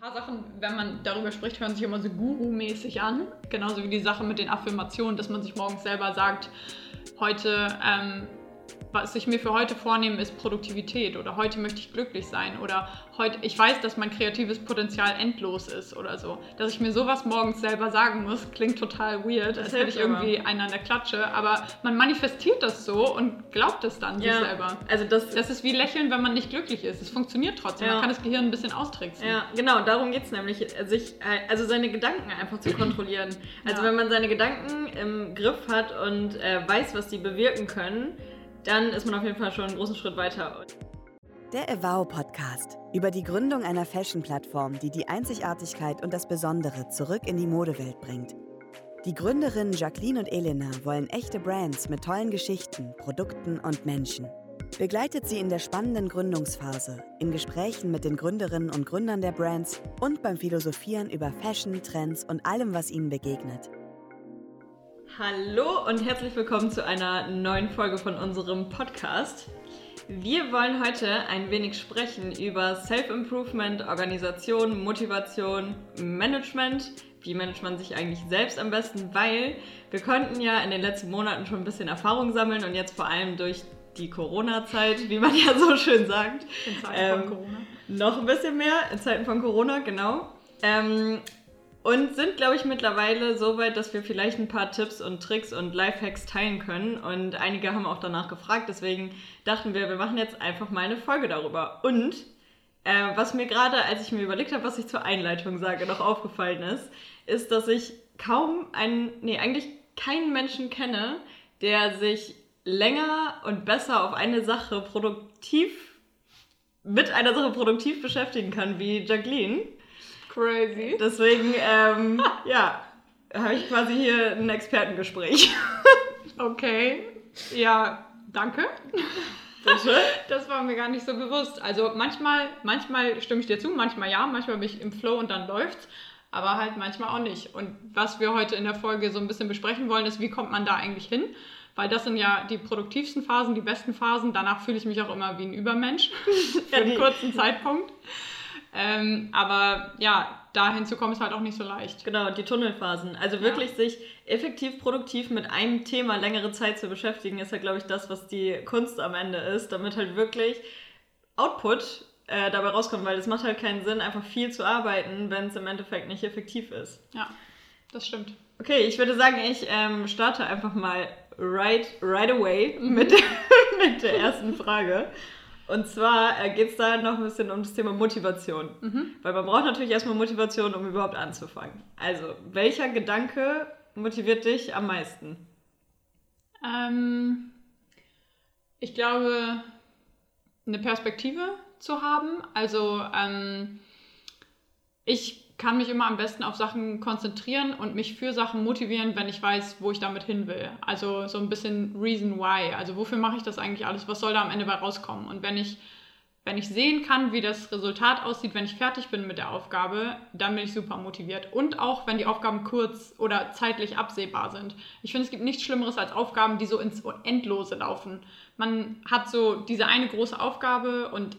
Paar Sachen, wenn man darüber spricht, hören sich immer so Guru-mäßig an. Genauso wie die Sache mit den Affirmationen, dass man sich morgens selber sagt, heute ähm, was ich mir für heute vornehme, ist Produktivität oder heute möchte ich glücklich sein oder heute, ich weiß, dass mein kreatives Potenzial endlos ist oder so. Dass ich mir sowas morgens selber sagen muss, klingt total weird, als hätte ich irgendwie einen an der Klatsche, aber man manifestiert das so und glaubt es dann ja. sich selber. Also das, das ist wie Lächeln, wenn man nicht glücklich ist. Es funktioniert trotzdem, ja. man kann das Gehirn ein bisschen austricksen. Ja, genau, darum geht es nämlich, sich, also seine Gedanken einfach zu kontrollieren. Also ja. wenn man seine Gedanken im Griff hat und äh, weiß, was die bewirken können, dann ist man auf jeden Fall schon einen großen Schritt weiter. Der Evow Podcast über die Gründung einer Fashion-Plattform, die die Einzigartigkeit und das Besondere zurück in die Modewelt bringt. Die Gründerinnen Jacqueline und Elena wollen echte Brands mit tollen Geschichten, Produkten und Menschen. Begleitet sie in der spannenden Gründungsphase, in Gesprächen mit den Gründerinnen und Gründern der Brands und beim Philosophieren über Fashion, Trends und allem, was ihnen begegnet. Hallo und herzlich willkommen zu einer neuen Folge von unserem Podcast. Wir wollen heute ein wenig sprechen über Self-Improvement, Organisation, Motivation, Management. Wie managt man sich eigentlich selbst am besten? Weil wir konnten ja in den letzten Monaten schon ein bisschen Erfahrung sammeln und jetzt vor allem durch die Corona-Zeit, wie man ja so schön sagt. In Zeiten ähm, von Corona. Noch ein bisschen mehr in Zeiten von Corona, genau. Ähm, und sind, glaube ich, mittlerweile so weit, dass wir vielleicht ein paar Tipps und Tricks und Lifehacks teilen können. Und einige haben auch danach gefragt. Deswegen dachten wir, wir machen jetzt einfach mal eine Folge darüber. Und äh, was mir gerade, als ich mir überlegt habe, was ich zur Einleitung sage, noch aufgefallen ist, ist, dass ich kaum einen, nee, eigentlich keinen Menschen kenne, der sich länger und besser auf eine Sache produktiv, mit einer Sache produktiv beschäftigen kann wie Jacqueline. Crazy. Deswegen, ähm, ja, habe ich quasi hier ein Expertengespräch. okay. Ja, danke. Das war mir gar nicht so bewusst. Also manchmal, manchmal stimme ich dir zu, manchmal ja, manchmal bin ich im Flow und dann läuft's. Aber halt manchmal auch nicht. Und was wir heute in der Folge so ein bisschen besprechen wollen, ist, wie kommt man da eigentlich hin? Weil das sind ja die produktivsten Phasen, die besten Phasen. Danach fühle ich mich auch immer wie ein Übermensch für einen kurzen Zeitpunkt. Ähm, aber ja, dahin zu kommen ist halt auch nicht so leicht. Genau, die Tunnelphasen. Also wirklich ja. sich effektiv produktiv mit einem Thema längere Zeit zu beschäftigen, ist ja, glaube ich, das, was die Kunst am Ende ist, damit halt wirklich Output äh, dabei rauskommt, weil es macht halt keinen Sinn, einfach viel zu arbeiten, wenn es im Endeffekt nicht effektiv ist. Ja, das stimmt. Okay, ich würde sagen, ich ähm, starte einfach mal right, right away mit, mit der ersten Frage. Und zwar äh, geht es da noch ein bisschen um das Thema Motivation. Mhm. Weil man braucht natürlich erstmal Motivation, um überhaupt anzufangen. Also, welcher Gedanke motiviert dich am meisten? Ähm, ich glaube, eine Perspektive zu haben. Also, ähm, ich kann mich immer am besten auf Sachen konzentrieren und mich für Sachen motivieren, wenn ich weiß, wo ich damit hin will. Also so ein bisschen Reason Why. Also wofür mache ich das eigentlich alles? Was soll da am Ende bei rauskommen? Und wenn ich, wenn ich sehen kann, wie das Resultat aussieht, wenn ich fertig bin mit der Aufgabe, dann bin ich super motiviert. Und auch wenn die Aufgaben kurz oder zeitlich absehbar sind. Ich finde, es gibt nichts Schlimmeres als Aufgaben, die so ins Endlose laufen. Man hat so diese eine große Aufgabe und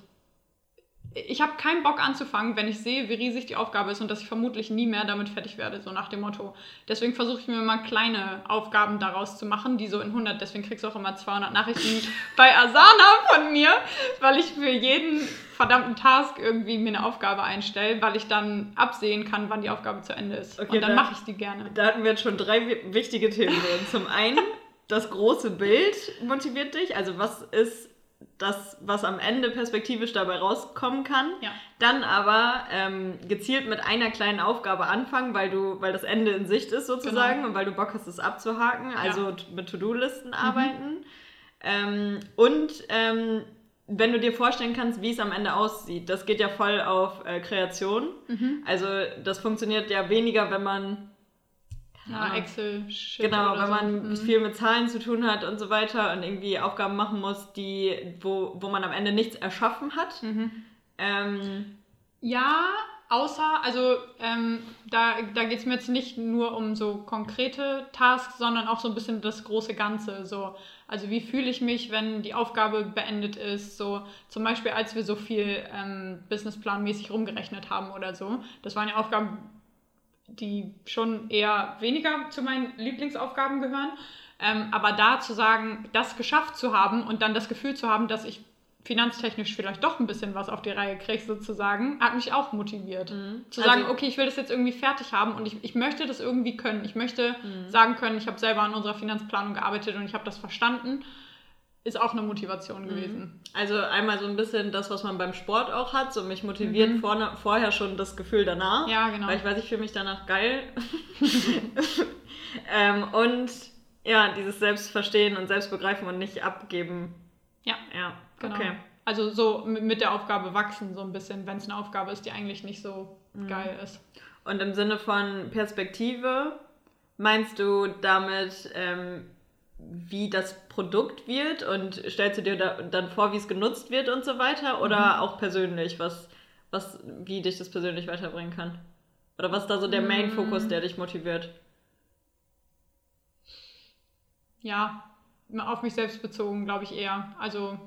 ich habe keinen Bock anzufangen, wenn ich sehe, wie riesig die Aufgabe ist und dass ich vermutlich nie mehr damit fertig werde, so nach dem Motto. Deswegen versuche ich mir mal kleine Aufgaben daraus zu machen, die so in 100, deswegen kriegst du auch immer 200 Nachrichten bei Asana von mir, weil ich für jeden verdammten Task irgendwie mir eine Aufgabe einstelle, weil ich dann absehen kann, wann die Aufgabe zu Ende ist. Okay, und dann da, mache ich die gerne. Da hatten wir jetzt schon drei wichtige Themen drin. Zum einen, das große Bild motiviert dich. Also was ist das, was am Ende perspektivisch dabei rauskommen kann. Ja. Dann aber ähm, gezielt mit einer kleinen Aufgabe anfangen, weil du, weil das Ende in Sicht ist sozusagen genau. und weil du Bock hast, es abzuhaken. Also ja. mit To-Do-Listen mhm. arbeiten. Ähm, und ähm, wenn du dir vorstellen kannst, wie es am Ende aussieht, das geht ja voll auf äh, Kreation. Mhm. Also das funktioniert ja weniger, wenn man ja, Excel. Genau, wenn man so. Mhm. viel mit Zahlen zu tun hat und so weiter und irgendwie Aufgaben machen muss, die, wo, wo man am Ende nichts erschaffen hat. Mhm. Ähm, ja, außer, also ähm, da, da geht es mir jetzt nicht nur um so konkrete Tasks, sondern auch so ein bisschen das große Ganze. So. Also wie fühle ich mich, wenn die Aufgabe beendet ist? So zum Beispiel, als wir so viel ähm, businessplanmäßig rumgerechnet haben oder so. Das waren ja Aufgaben, die schon eher weniger zu meinen Lieblingsaufgaben gehören. Ähm, aber da zu sagen, das geschafft zu haben und dann das Gefühl zu haben, dass ich finanztechnisch vielleicht doch ein bisschen was auf die Reihe kriege, sozusagen, hat mich auch motiviert. Mhm. Zu sagen, also, okay, ich will das jetzt irgendwie fertig haben und ich, ich möchte das irgendwie können. Ich möchte mhm. sagen können, ich habe selber an unserer Finanzplanung gearbeitet und ich habe das verstanden. Ist auch eine Motivation mhm. gewesen. Also einmal so ein bisschen das, was man beim Sport auch hat. So mich motiviert mhm. vorne, vorher schon das Gefühl danach. Ja, genau. Weil ich weiß, ich fühle mich danach geil. ähm, und ja, dieses Selbstverstehen und Selbstbegreifen und nicht abgeben. Ja. Ja. Genau. Okay. Also so mit der Aufgabe wachsen, so ein bisschen, wenn es eine Aufgabe ist, die eigentlich nicht so mhm. geil ist. Und im Sinne von Perspektive, meinst du damit, ähm, wie das Produkt wird und stellst du dir da, dann vor, wie es genutzt wird und so weiter? Oder mhm. auch persönlich, was, was, wie dich das persönlich weiterbringen kann? Oder was ist da so der Main-Fokus, der dich motiviert? Ja, auf mich selbst bezogen, glaube ich eher. Also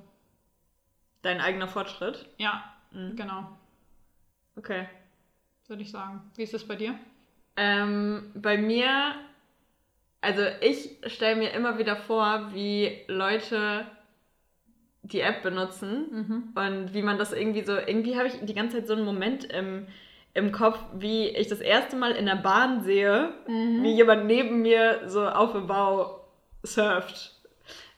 Dein eigener Fortschritt? Ja, mhm. genau. Okay. Würde ich sagen. Wie ist es bei dir? Ähm, bei mir, also ich stelle mir immer wieder vor, wie Leute die App benutzen mhm. und wie man das irgendwie so, irgendwie habe ich die ganze Zeit so einen Moment im, im Kopf, wie ich das erste Mal in der Bahn sehe, mhm. wie jemand neben mir so auf dem Bau surft.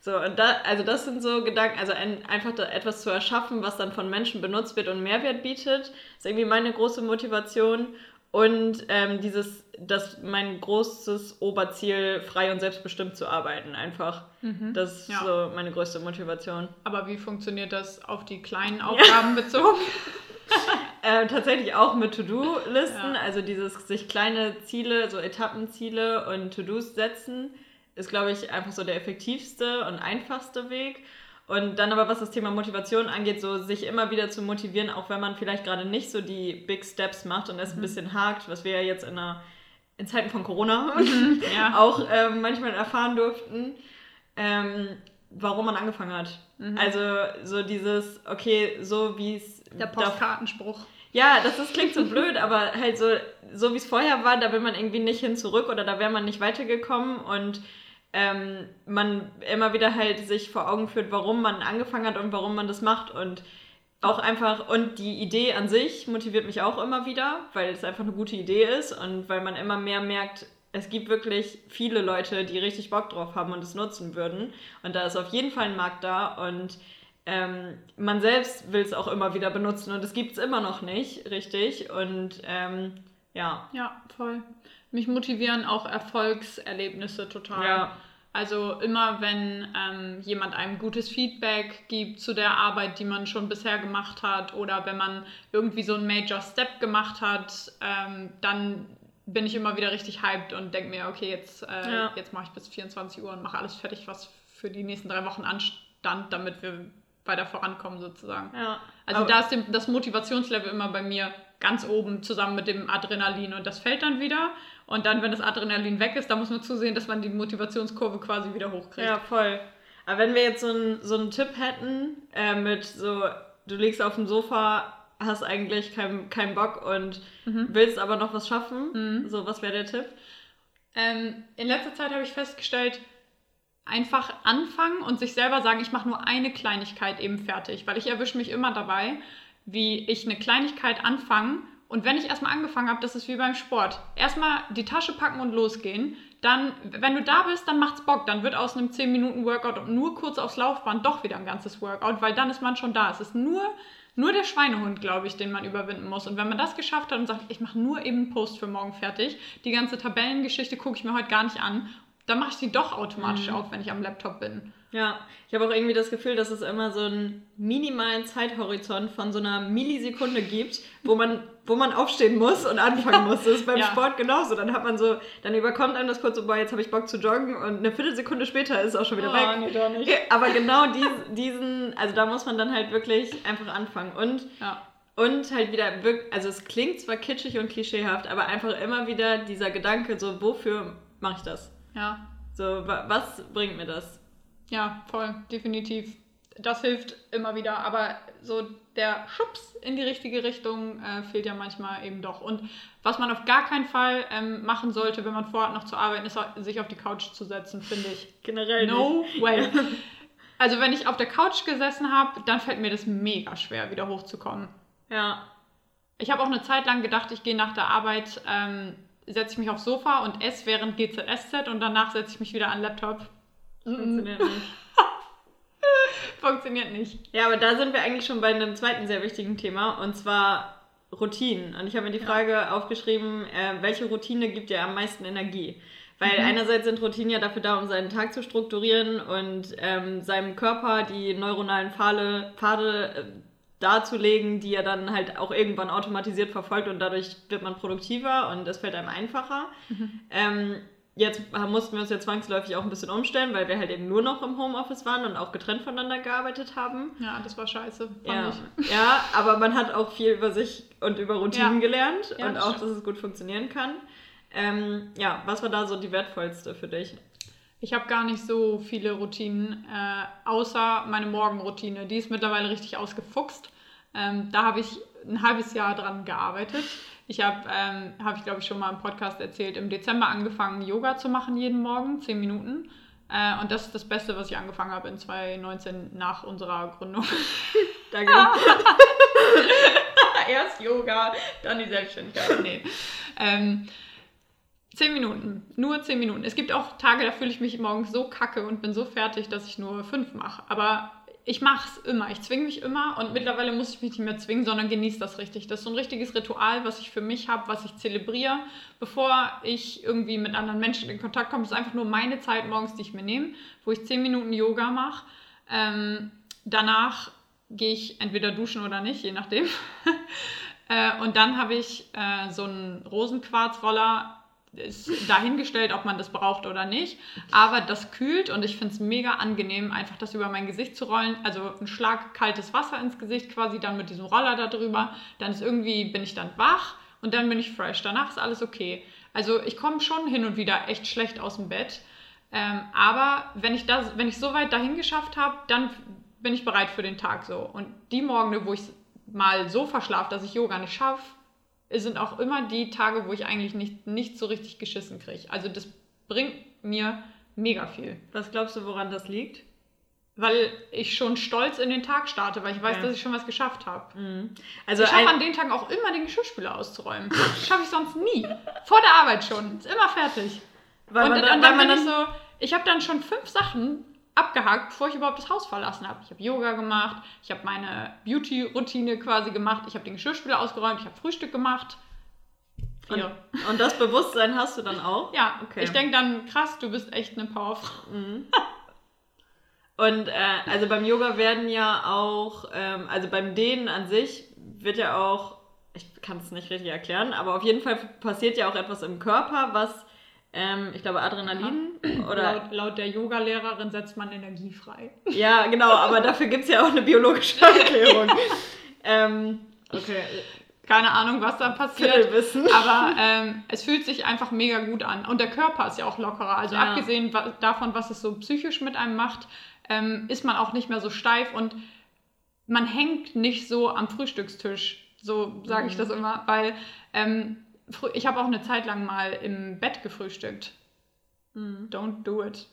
So, und da, also das sind so Gedanken, also ein, einfach da etwas zu erschaffen, was dann von Menschen benutzt wird und Mehrwert bietet, ist irgendwie meine große Motivation. Und ähm, dieses, das mein großes Oberziel, frei und selbstbestimmt zu arbeiten, einfach. Mhm, das ist ja. so meine größte Motivation. Aber wie funktioniert das auf die kleinen Aufgaben ja. bezogen? äh, tatsächlich auch mit To-Do-Listen, ja. also dieses sich kleine Ziele, so Etappenziele und To-Dos setzen ist, glaube ich, einfach so der effektivste und einfachste Weg. Und dann aber, was das Thema Motivation angeht, so sich immer wieder zu motivieren, auch wenn man vielleicht gerade nicht so die Big Steps macht und es mhm. ein bisschen hakt, was wir ja jetzt in, einer, in Zeiten von Corona mhm, ja. auch ähm, manchmal erfahren durften, ähm, warum man angefangen hat. Mhm. Also so dieses, okay, so wie es... Der Postkartenspruch. Ja, das ist, klingt so blöd, aber halt so, so wie es vorher war, da will man irgendwie nicht hin zurück oder da wäre man nicht weitergekommen und ähm, man immer wieder halt sich vor Augen führt, warum man angefangen hat und warum man das macht und auch einfach, und die Idee an sich motiviert mich auch immer wieder, weil es einfach eine gute Idee ist und weil man immer mehr merkt, es gibt wirklich viele Leute, die richtig Bock drauf haben und es nutzen würden. Und da ist auf jeden Fall ein Markt da und ähm, man selbst will es auch immer wieder benutzen und es gibt es immer noch nicht, richtig. Und ähm, ja. Ja, voll. Mich motivieren auch Erfolgserlebnisse total. Ja. Also immer wenn ähm, jemand einem gutes Feedback gibt zu der Arbeit, die man schon bisher gemacht hat, oder wenn man irgendwie so einen Major Step gemacht hat, ähm, dann bin ich immer wieder richtig hyped und denke mir, okay, jetzt, äh, ja. jetzt mache ich bis 24 Uhr und mache alles fertig, was für die nächsten drei Wochen anstand, damit wir weiter vorankommen sozusagen. Ja. Also da ist das Motivationslevel immer bei mir ganz oben zusammen mit dem Adrenalin und das fällt dann wieder. Und dann, wenn das Adrenalin weg ist, dann muss man zusehen, dass man die Motivationskurve quasi wieder hochkriegt. Ja, voll. Aber wenn wir jetzt so einen so einen Tipp hätten, äh, mit so, du liegst auf dem Sofa, hast eigentlich keinen kein Bock und mhm. willst aber noch was schaffen, mhm. so, was wäre der Tipp? Ähm, in letzter Zeit habe ich festgestellt, einfach anfangen und sich selber sagen, ich mache nur eine Kleinigkeit eben fertig, weil ich erwische mich immer dabei, wie ich eine Kleinigkeit anfange und wenn ich erstmal angefangen habe, das ist wie beim Sport. Erstmal die Tasche packen und losgehen. Dann, wenn du da bist, dann macht's Bock. Dann wird aus einem 10-Minuten-Workout und nur kurz aufs Laufband doch wieder ein ganzes Workout, weil dann ist man schon da. Es ist nur, nur der Schweinehund, glaube ich, den man überwinden muss. Und wenn man das geschafft hat und sagt, ich mache nur eben einen Post für morgen fertig, die ganze Tabellengeschichte gucke ich mir heute gar nicht an, dann mache ich sie doch automatisch mhm. auf, wenn ich am Laptop bin. Ja, ich habe auch irgendwie das Gefühl, dass es immer so einen minimalen Zeithorizont von so einer Millisekunde gibt, wo man, wo man aufstehen muss und anfangen muss. Das ist beim ja. Sport genauso. Dann hat man so, dann überkommt einem das kurz so, boah, jetzt habe ich Bock zu joggen und eine Viertelsekunde später ist es auch schon wieder oh, weg. Nee, doch nicht. Aber genau diesen, diesen, also da muss man dann halt wirklich einfach anfangen. Und ja. Und halt wieder, also es klingt zwar kitschig und klischeehaft, aber einfach immer wieder dieser Gedanke, so wofür mache ich das? Ja, So, wa was bringt mir das? ja, voll, definitiv. Das hilft immer wieder, aber so der Schubs in die richtige Richtung äh, fehlt ja manchmal eben doch. Und was man auf gar keinen Fall ähm, machen sollte, wenn man vorhat, noch zu arbeiten, ist sich auf die Couch zu setzen, finde ich. Generell No nicht. way. Also wenn ich auf der Couch gesessen habe, dann fällt mir das mega schwer, wieder hochzukommen. Ja, Ich habe auch eine Zeit lang gedacht, ich gehe nach der Arbeit, ähm, setze ich mich aufs Sofa und esse während GZSZ und danach setze ich mich wieder an den Laptop. funktioniert nicht. Funktioniert nicht. Ja, aber da sind wir eigentlich schon bei einem zweiten sehr wichtigen Thema und zwar Routinen. Und ich habe mir die Frage aufgeschrieben, äh, welche Routine gibt dir am meisten Energie? Weil Mhm. einerseits sind Routinen ja dafür da, um seinen Tag zu strukturieren und ähm, seinem Körper die neuronalen Pfade, Pfade äh, darzulegen, die er dann halt auch irgendwann automatisiert verfolgt und dadurch wird man produktiver und es fällt einem einfacher. Ähm, jetzt mussten wir uns ja zwangsläufig auch ein bisschen umstellen, weil wir halt eben nur noch im Homeoffice waren und auch getrennt voneinander gearbeitet haben. Ja, das war scheiße. Ja, ja, aber man hat auch viel über sich und über Routinen Ja. gelernt Ja, und das auch, stimmt. dass es gut funktionieren kann. Ähm, ja, was war da so die wertvollste für dich? Ich habe gar nicht so viele Routinen, äh, außer meine Morgenroutine. Die ist mittlerweile richtig ausgefuchst. Ähm, da habe ich ein halbes Jahr dran gearbeitet. Ich habe, ähm, habe ich glaube ich schon mal im Podcast erzählt, im Dezember angefangen, Yoga zu machen jeden Morgen, 10 Minuten. Äh, und das ist das Beste, was ich angefangen habe in 2019 nach unserer Gründung. Danke. Erst Yoga, dann die Selbstständigkeit. Nee. Ähm, zehn Minuten, nur zehn Minuten. Es gibt auch Tage, da fühle ich mich morgens so kacke und bin so fertig, dass ich nur fünf mache. Aber ich mache es immer. Ich zwinge mich immer und mittlerweile muss ich mich nicht mehr zwingen, sondern genieße das richtig. Das ist so ein richtiges Ritual, was ich für mich habe, was ich zelebriere, bevor ich irgendwie mit anderen Menschen in Kontakt komme. Das ist einfach nur meine Zeit morgens, die ich mir nehme, wo ich zehn Minuten Yoga mache. Ähm, danach gehe ich entweder duschen oder nicht, je nachdem. äh, und dann habe ich äh, so einen Rosenquarzroller, ist dahingestellt, ob man das braucht oder nicht. Aber das kühlt und ich finde es mega angenehm, einfach das über mein Gesicht zu rollen. Also ein Schlag kaltes Wasser ins Gesicht quasi, dann mit diesem Roller da drüber. Dann ist irgendwie, bin ich dann wach und dann bin ich fresh. Danach ist alles okay. Also ich komme schon hin und wieder echt schlecht aus dem Bett. Ähm, aber wenn ich, das, wenn ich so weit dahin geschafft habe, dann bin ich bereit für den Tag so. Und die Morgen, wo ich mal so verschlafe, dass ich Yoga nicht schaffe, sind auch immer die Tage, wo ich eigentlich nicht, nicht so richtig geschissen kriege. Also das bringt mir mega viel. Was glaubst du, woran das liegt? Weil ich schon stolz in den Tag starte, weil ich weiß, Ja. dass ich schon was geschafft habe. Also ich schaffe an den Tagen auch immer den Geschirrspüler auszuräumen. Das schaffe ich sonst nie. Vor der Arbeit schon. Ist immer fertig. weil und, man und dann, dann weil man bin ich dann so, ich habe dann schon fünf Sachen abgehakt, bevor ich überhaupt das Haus verlassen habe. Ich habe Yoga gemacht, ich habe meine Beauty-Routine quasi gemacht, ich habe den Geschirrspüler ausgeräumt, ich habe Frühstück gemacht. und, Vier. und das Bewusstsein hast du dann auch? Ja, Okay. ich denke dann, krass, du bist echt eine Powerfrau. Und äh, also beim Yoga werden ja auch, ähm, also beim Dehnen an sich wird ja auch, ich kann es nicht richtig erklären, aber auf jeden Fall passiert ja auch etwas im Körper, was, ähm, ich glaube, Adrenalin oder. Laut, laut der Yoga-Lehrerin setzt man Energie frei. Ja, genau, aber dafür gibt es ja auch eine biologische Erklärung. ähm, okay, Keine Ahnung, was da passiert. Viertelwissen. Aber ähm, es fühlt sich einfach mega gut an. Und der Körper ist ja auch lockerer. Also Ja. abgesehen davon, was es so psychisch mit einem macht, ähm, ist man auch nicht mehr so steif und man hängt nicht so am Frühstückstisch. So sage ich Mhm. das immer, weil ähm, ich habe auch eine Zeit lang mal im Bett gefrühstückt. Mhm. Don't do it.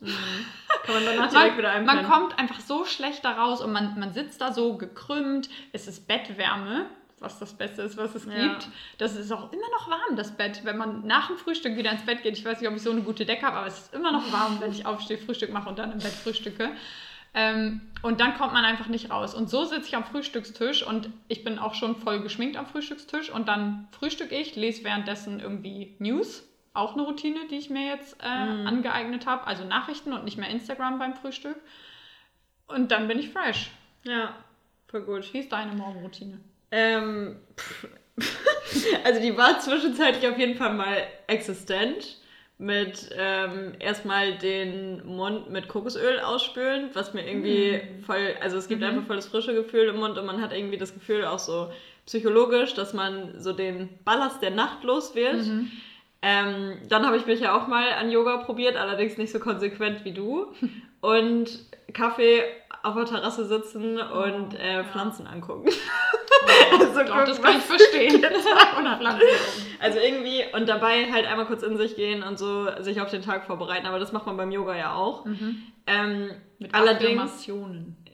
Kann man danach direkt Man, wieder man einpennen. kommt einfach so schlecht da raus und man, man sitzt da so gekrümmt. Es ist Bettwärme, was das Beste ist, was es Ja. gibt. Das ist auch immer noch warm, das Bett. Wenn man nach dem Frühstück wieder ins Bett geht, ich weiß nicht, ob ich so eine gute Decke habe, aber es ist immer noch warm, wenn ich aufstehe, Frühstück mache und dann im Bett frühstücke. Ähm, und dann kommt man einfach nicht raus. Und so sitze ich am Frühstückstisch und ich bin auch schon voll geschminkt am Frühstückstisch und dann frühstücke ich, lese währenddessen irgendwie News. Auch eine Routine, die ich mir jetzt äh, Mhm. angeeignet habe. Also Nachrichten und nicht mehr Instagram beim Frühstück. Und dann bin ich fresh. Ja, voll gut. Wie ist deine Morgenroutine? Ähm, also die war zwischenzeitlich auf jeden Fall mal existent. Mit ähm, erstmal den Mund mit Kokosöl ausspülen, was mir irgendwie Mhm. voll, also es gibt Mhm. einfach voll das frische Gefühl im Mund und man hat irgendwie das Gefühl auch so psychologisch, dass man so den Ballast der Nacht los wird. Mhm. Ähm, dann habe ich mich ja auch mal an Yoga probiert, allerdings nicht so konsequent wie du. Und Kaffee auf der Terrasse sitzen und äh. Pflanzen angucken. Also, Doch, das kann ich verstehen. Pflanzen. Also irgendwie und dabei halt einmal kurz in sich gehen und so sich auf den Tag vorbereiten. Aber das macht man beim Yoga ja auch. Mhm. Ähm, Mit allerdings,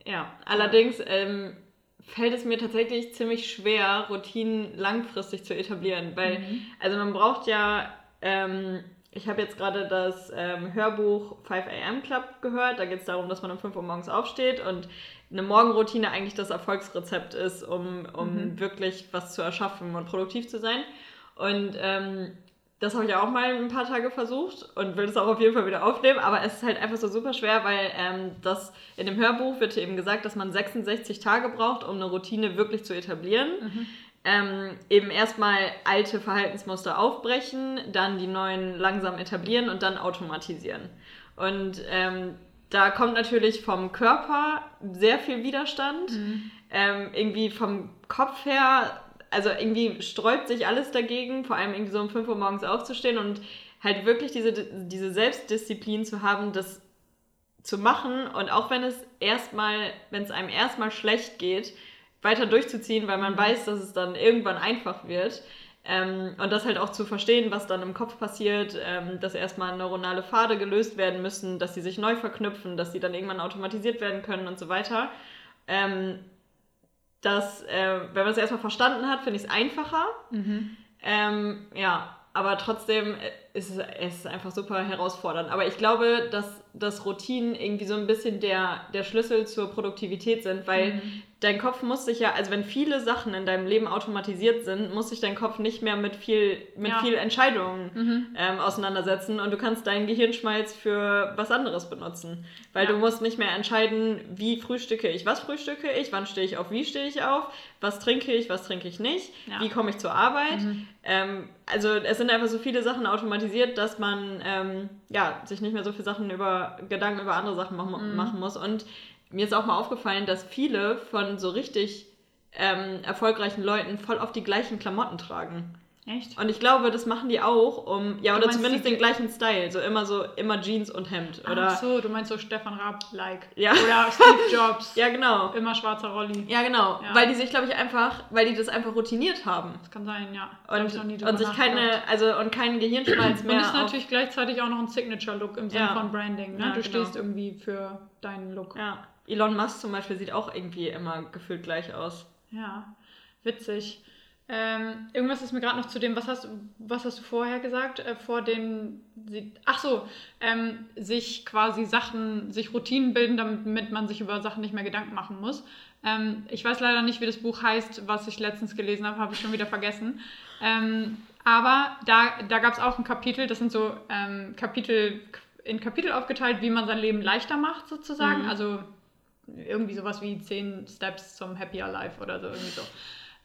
ja, allerdings ähm, fällt es mir tatsächlich ziemlich schwer, Routinen langfristig zu etablieren. Weil, Mhm. also man braucht ja, ähm, ich habe jetzt gerade das ähm, Hörbuch 5 AM Club gehört. Da geht es darum, dass man um 5 Uhr morgens aufsteht und eine Morgenroutine eigentlich das Erfolgsrezept ist, um, um Mhm. wirklich was zu erschaffen und produktiv zu sein. Und ähm, das habe ich auch mal ein paar Tage versucht und will das auch auf jeden Fall wieder aufnehmen, aber es ist halt einfach so super schwer, weil ähm, das in dem Hörbuch wird eben gesagt, dass man 66 Tage braucht, um eine Routine wirklich zu etablieren. Mhm. Ähm, eben erstmal alte Verhaltensmuster aufbrechen, dann die neuen langsam etablieren und dann automatisieren. Und ähm, da kommt natürlich vom Körper sehr viel Widerstand. Mhm. Ähm, irgendwie vom Kopf her, also irgendwie sträubt sich alles dagegen, vor allem irgendwie so um 5 Uhr morgens aufzustehen und halt wirklich diese, diese Selbstdisziplin zu haben, das zu machen und auch wenn es erstmal, wenn es einem erstmal schlecht geht, weiter durchzuziehen, weil man Mhm. weiß, dass es dann irgendwann einfach wird. Ähm, und das halt auch zu verstehen, was dann im Kopf passiert, ähm, dass erstmal neuronale Pfade gelöst werden müssen, dass sie sich neu verknüpfen, dass sie dann irgendwann automatisiert werden können und so weiter. Ähm, das, äh, wenn man es erstmal verstanden hat, finde ich es einfacher. Mhm. Ähm, ja, aber trotzdem ist es, es ist einfach super herausfordernd. Aber ich glaube, dass, dass Routinen irgendwie so ein bisschen der, der Schlüssel zur Produktivität sind, weil Mhm. dein Kopf muss sich ja, also wenn viele Sachen in deinem Leben automatisiert sind, muss sich dein Kopf nicht mehr mit viel, mit Ja. viel Entscheidungen Mhm. ähm, auseinandersetzen und du kannst deinen Gehirnschmalz für was anderes benutzen. Weil Ja. du musst nicht mehr entscheiden, wie frühstücke ich, was frühstücke ich, wann stehe ich auf, wie stehe ich auf, was trinke ich, was trinke ich nicht, Ja. wie komme ich zur Arbeit. Mhm. Ähm, also es sind einfach so viele Sachen automatisiert, dass man ähm, ja, sich nicht mehr so viele Sachen über Gedanken über andere Sachen machen, Mhm. machen muss. Und mir ist auch mal aufgefallen, dass viele von so richtig ähm, erfolgreichen Leuten voll auf die gleichen Klamotten tragen. Echt? Und ich glaube, das machen die auch, um, ja, Du oder zumindest den gleichen Style. So immer so, immer Jeans und Hemd. Oder, Ach so, du meinst so Stefan Raab-like. Ja. Oder Steve Jobs. Ja, genau. Immer schwarzer Rolli. Ja, genau. Ja. Weil die sich, glaube ich, einfach, weil die das einfach routiniert haben. Das kann sein, ja. Und, und sich keine, also und keinen Gehirnschmalz mehr. Und ist natürlich gleichzeitig auch noch ein Signature-Look im Sinne Ja. von Branding. Ne? Ja, du genau. stehst irgendwie für deinen Look. Ja. Elon Musk zum Beispiel sieht auch irgendwie immer gefühlt gleich aus. Ja, witzig. Ähm, irgendwas ist mir gerade noch zu dem, was hast, was hast du vorher gesagt? Äh, vor dem, ach so, ähm, sich quasi Sachen, sich Routinen bilden, damit man sich über Sachen nicht mehr Gedanken machen muss. Ähm, ich weiß leider nicht, wie das Buch heißt, was ich letztens gelesen habe, habe ich schon wieder vergessen. Ähm, aber da, da gab es auch ein Kapitel, das sind so ähm, Kapitel in Kapitel aufgeteilt, wie man sein Leben leichter macht, sozusagen. Mhm. Also irgendwie sowas wie 10 Steps zum Happier Life oder so, irgendwie so.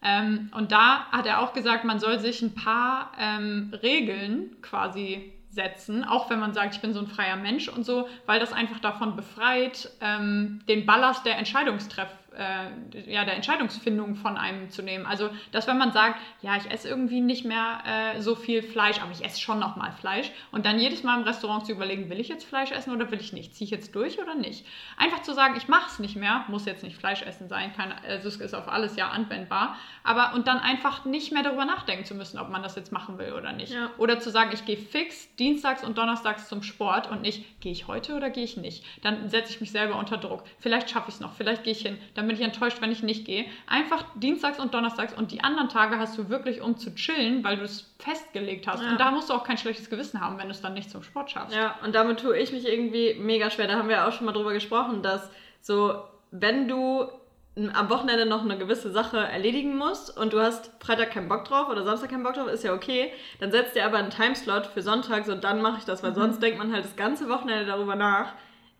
Ähm, und da hat er auch gesagt, man soll sich ein paar ähm, Regeln quasi setzen, auch wenn man sagt, ich bin so ein freier Mensch und so, weil das einfach davon befreit, ähm, den Ballast der Entscheidungstreff, äh, ja, der Entscheidungsfindung von einem zu nehmen. Also, dass wenn man sagt, ja, ich esse irgendwie nicht mehr äh, so viel Fleisch, aber ich esse schon noch mal Fleisch und dann jedes Mal im Restaurant zu überlegen, will ich jetzt Fleisch essen oder will ich nicht? Ziehe ich jetzt durch oder nicht? Einfach zu sagen, ich mache es nicht mehr, muss jetzt nicht Fleisch essen sein, keine, also es ist auf alles ja anwendbar, aber und dann einfach nicht mehr darüber nachdenken zu müssen, ob man das jetzt machen will oder nicht. Ja. Oder zu sagen, ich gehe fix dienstags und donnerstags zum Sport und nicht, gehe ich heute oder gehe ich nicht? Dann setze ich mich selber unter Druck. Vielleicht schaffe ich es noch, vielleicht gehe ich hin, dann bin ich enttäuscht, wenn ich nicht gehe. Einfach dienstags und donnerstags und die anderen Tage hast du wirklich, um zu chillen, weil du es festgelegt hast. Ja. Und da musst du auch kein schlechtes Gewissen haben, wenn du es dann nicht zum Sport schaffst. Ja, und damit tue ich mich irgendwie mega schwer. Da haben wir auch schon mal drüber gesprochen, dass so, wenn du am Wochenende noch eine gewisse Sache erledigen musst und du hast Freitag keinen Bock drauf oder Samstag keinen Bock drauf, ist ja okay. Dann setzt dir aber einen Timeslot für Sonntags und dann mache ich das, weil Mhm. sonst denkt man halt das ganze Wochenende darüber nach.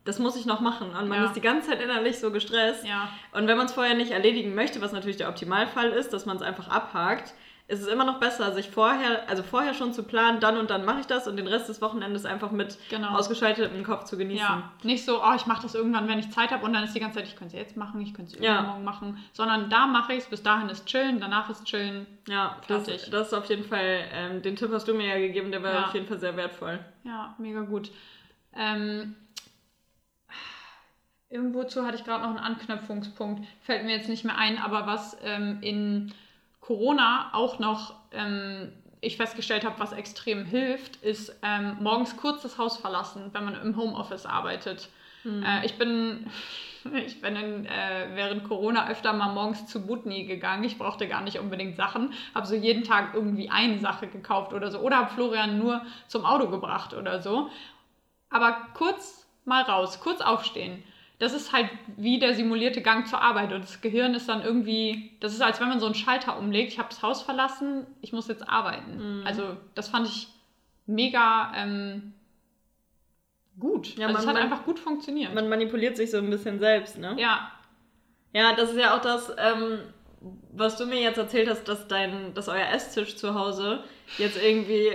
Das muss ich noch machen. Und man Ja. ist die ganze Zeit innerlich so gestresst. Ja. Und wenn man es vorher nicht erledigen möchte, was natürlich der Optimalfall ist, dass man es einfach abhakt, ist es immer noch besser, sich vorher, also vorher schon zu planen, dann und dann mache ich das und den Rest des Wochenendes einfach mit Genau. ausgeschaltetem Kopf zu genießen. Ja, nicht so, oh, ich mache das irgendwann, wenn ich Zeit habe und dann ist die ganze Zeit, ich könnte es jetzt machen, ich könnte es übermorgen machen, sondern da mache ich es, bis dahin ist chillen, danach ist chillen. Ja, das, Fertig. das ist auf jeden Fall, ähm, den Tipp hast du mir ja gegeben, der war auf jeden Fall sehr wertvoll. Ja, mega gut. Ähm, irgendwozu hatte ich gerade noch einen Anknüpfungspunkt, fällt mir jetzt nicht mehr ein, aber was ähm, in Corona auch noch ähm, ich festgestellt habe, was extrem hilft, ist ähm, morgens kurz das Haus verlassen, wenn man im Homeoffice arbeitet. Äh, ich bin, ich bin in, äh, während Corona öfter mal morgens zu Butni gegangen. Ich brauchte gar nicht unbedingt Sachen, habe so jeden Tag irgendwie eine Sache gekauft oder so. Oder habe Florian nur zum Auto gebracht oder so. Aber kurz mal raus, kurz aufstehen. Das ist halt wie der simulierte Gang zur Arbeit. Und das Gehirn ist dann irgendwie, das ist als wenn man so einen Schalter umlegt. Ich habe das Haus verlassen, ich muss jetzt arbeiten. Also das fand ich mega ähm, gut. Ja, also es hat einfach gut funktioniert. Man manipuliert sich so ein bisschen selbst, ne? ja, Ja, das ist ja auch das, ähm, was du mir jetzt erzählt hast, dass dein, dass euer Esstisch zu Hause jetzt irgendwie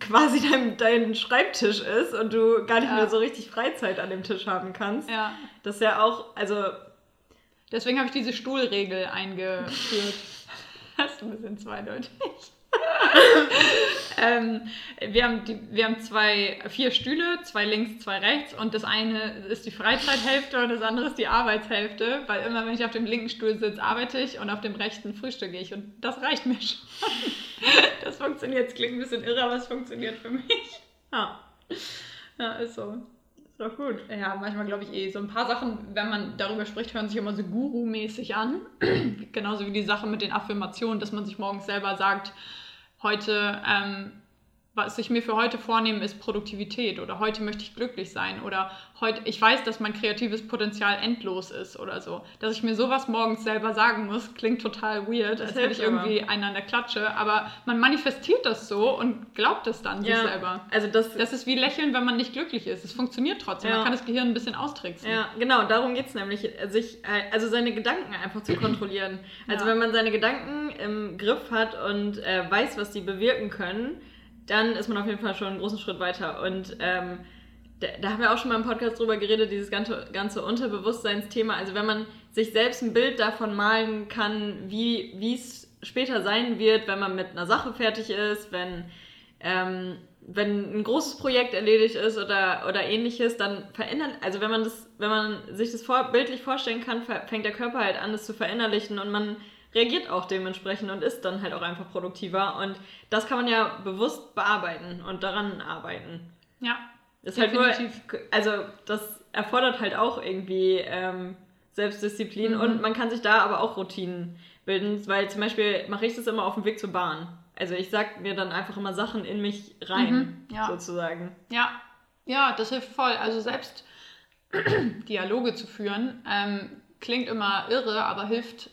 quasi dein, dein Schreibtisch ist und du gar nicht Ja. mehr so richtig Freizeit an dem Tisch haben kannst. ja. Das ist ja auch, also Deswegen habe ich diese Stuhlregel eingeführt. Das ist ein bisschen zweideutig. ähm, wir, haben die, wir haben zwei, vier Stühle, zwei links, zwei rechts und das eine ist die Freizeithälfte und das andere ist die Arbeitshälfte, weil immer wenn ich auf dem linken Stuhl sitze, arbeite ich und auf dem rechten frühstücke ich und das reicht mir schon. Das funktioniert, es klingt ein bisschen irre, aber es funktioniert für mich. ja, Ja, ist so. Doch gut. Ja, manchmal glaube ich eh. So ein paar Sachen, wenn man darüber spricht, hören sich immer so Guru-mäßig an. Genauso wie die Sache mit den Affirmationen, dass man sich morgens selber sagt, heute, ähm, was ich mir für heute vornehme, ist Produktivität oder heute möchte ich glücklich sein oder heute, ich weiß, dass mein kreatives Potenzial endlos ist oder so. Dass ich mir sowas morgens selber sagen muss, klingt total weird, als hätte ich aber. irgendwie einen an der Klatsche, aber man manifestiert das so und glaubt es dann sich selber. Also das, Das ist wie Lächeln, wenn man nicht glücklich ist. Es funktioniert trotzdem. Ja. Man kann das Gehirn ein bisschen austricksen. Ja, genau, darum geht es nämlich, sich, also seine Gedanken einfach zu kontrollieren. Also Ja. wenn man seine Gedanken im Griff hat und äh, weiß, was die bewirken können, dann ist man auf jeden Fall schon einen großen Schritt weiter. Und ähm, da, da haben wir auch schon mal im Podcast drüber geredet, dieses ganze, ganze Unterbewusstseinsthema. Also wenn man sich selbst ein Bild davon malen kann, wie es später sein wird, wenn man mit einer Sache fertig ist, wenn ähm, wenn ein großes Projekt erledigt ist oder, oder ähnliches, dann verändern, also wenn man das, wenn man sich das vor, bildlich vorstellen kann, fängt der Körper halt an, das zu verinnerlichen und man reagiert auch dementsprechend und ist dann halt auch einfach produktiver. Und das kann man ja bewusst bearbeiten und daran arbeiten. Ja. Ist halt nur, Definitiv. also das erfordert halt auch irgendwie ähm, Selbstdisziplin Mhm. und man kann sich da aber auch Routinen bilden, weil zum Beispiel mache ich das immer auf dem Weg zur Bahn. Also ich sag mir dann einfach immer Sachen in mich rein, Mhm, ja. sozusagen. Ja. Ja, das hilft voll. Also selbst Dialoge zu führen, ähm, klingt immer irre, aber hilft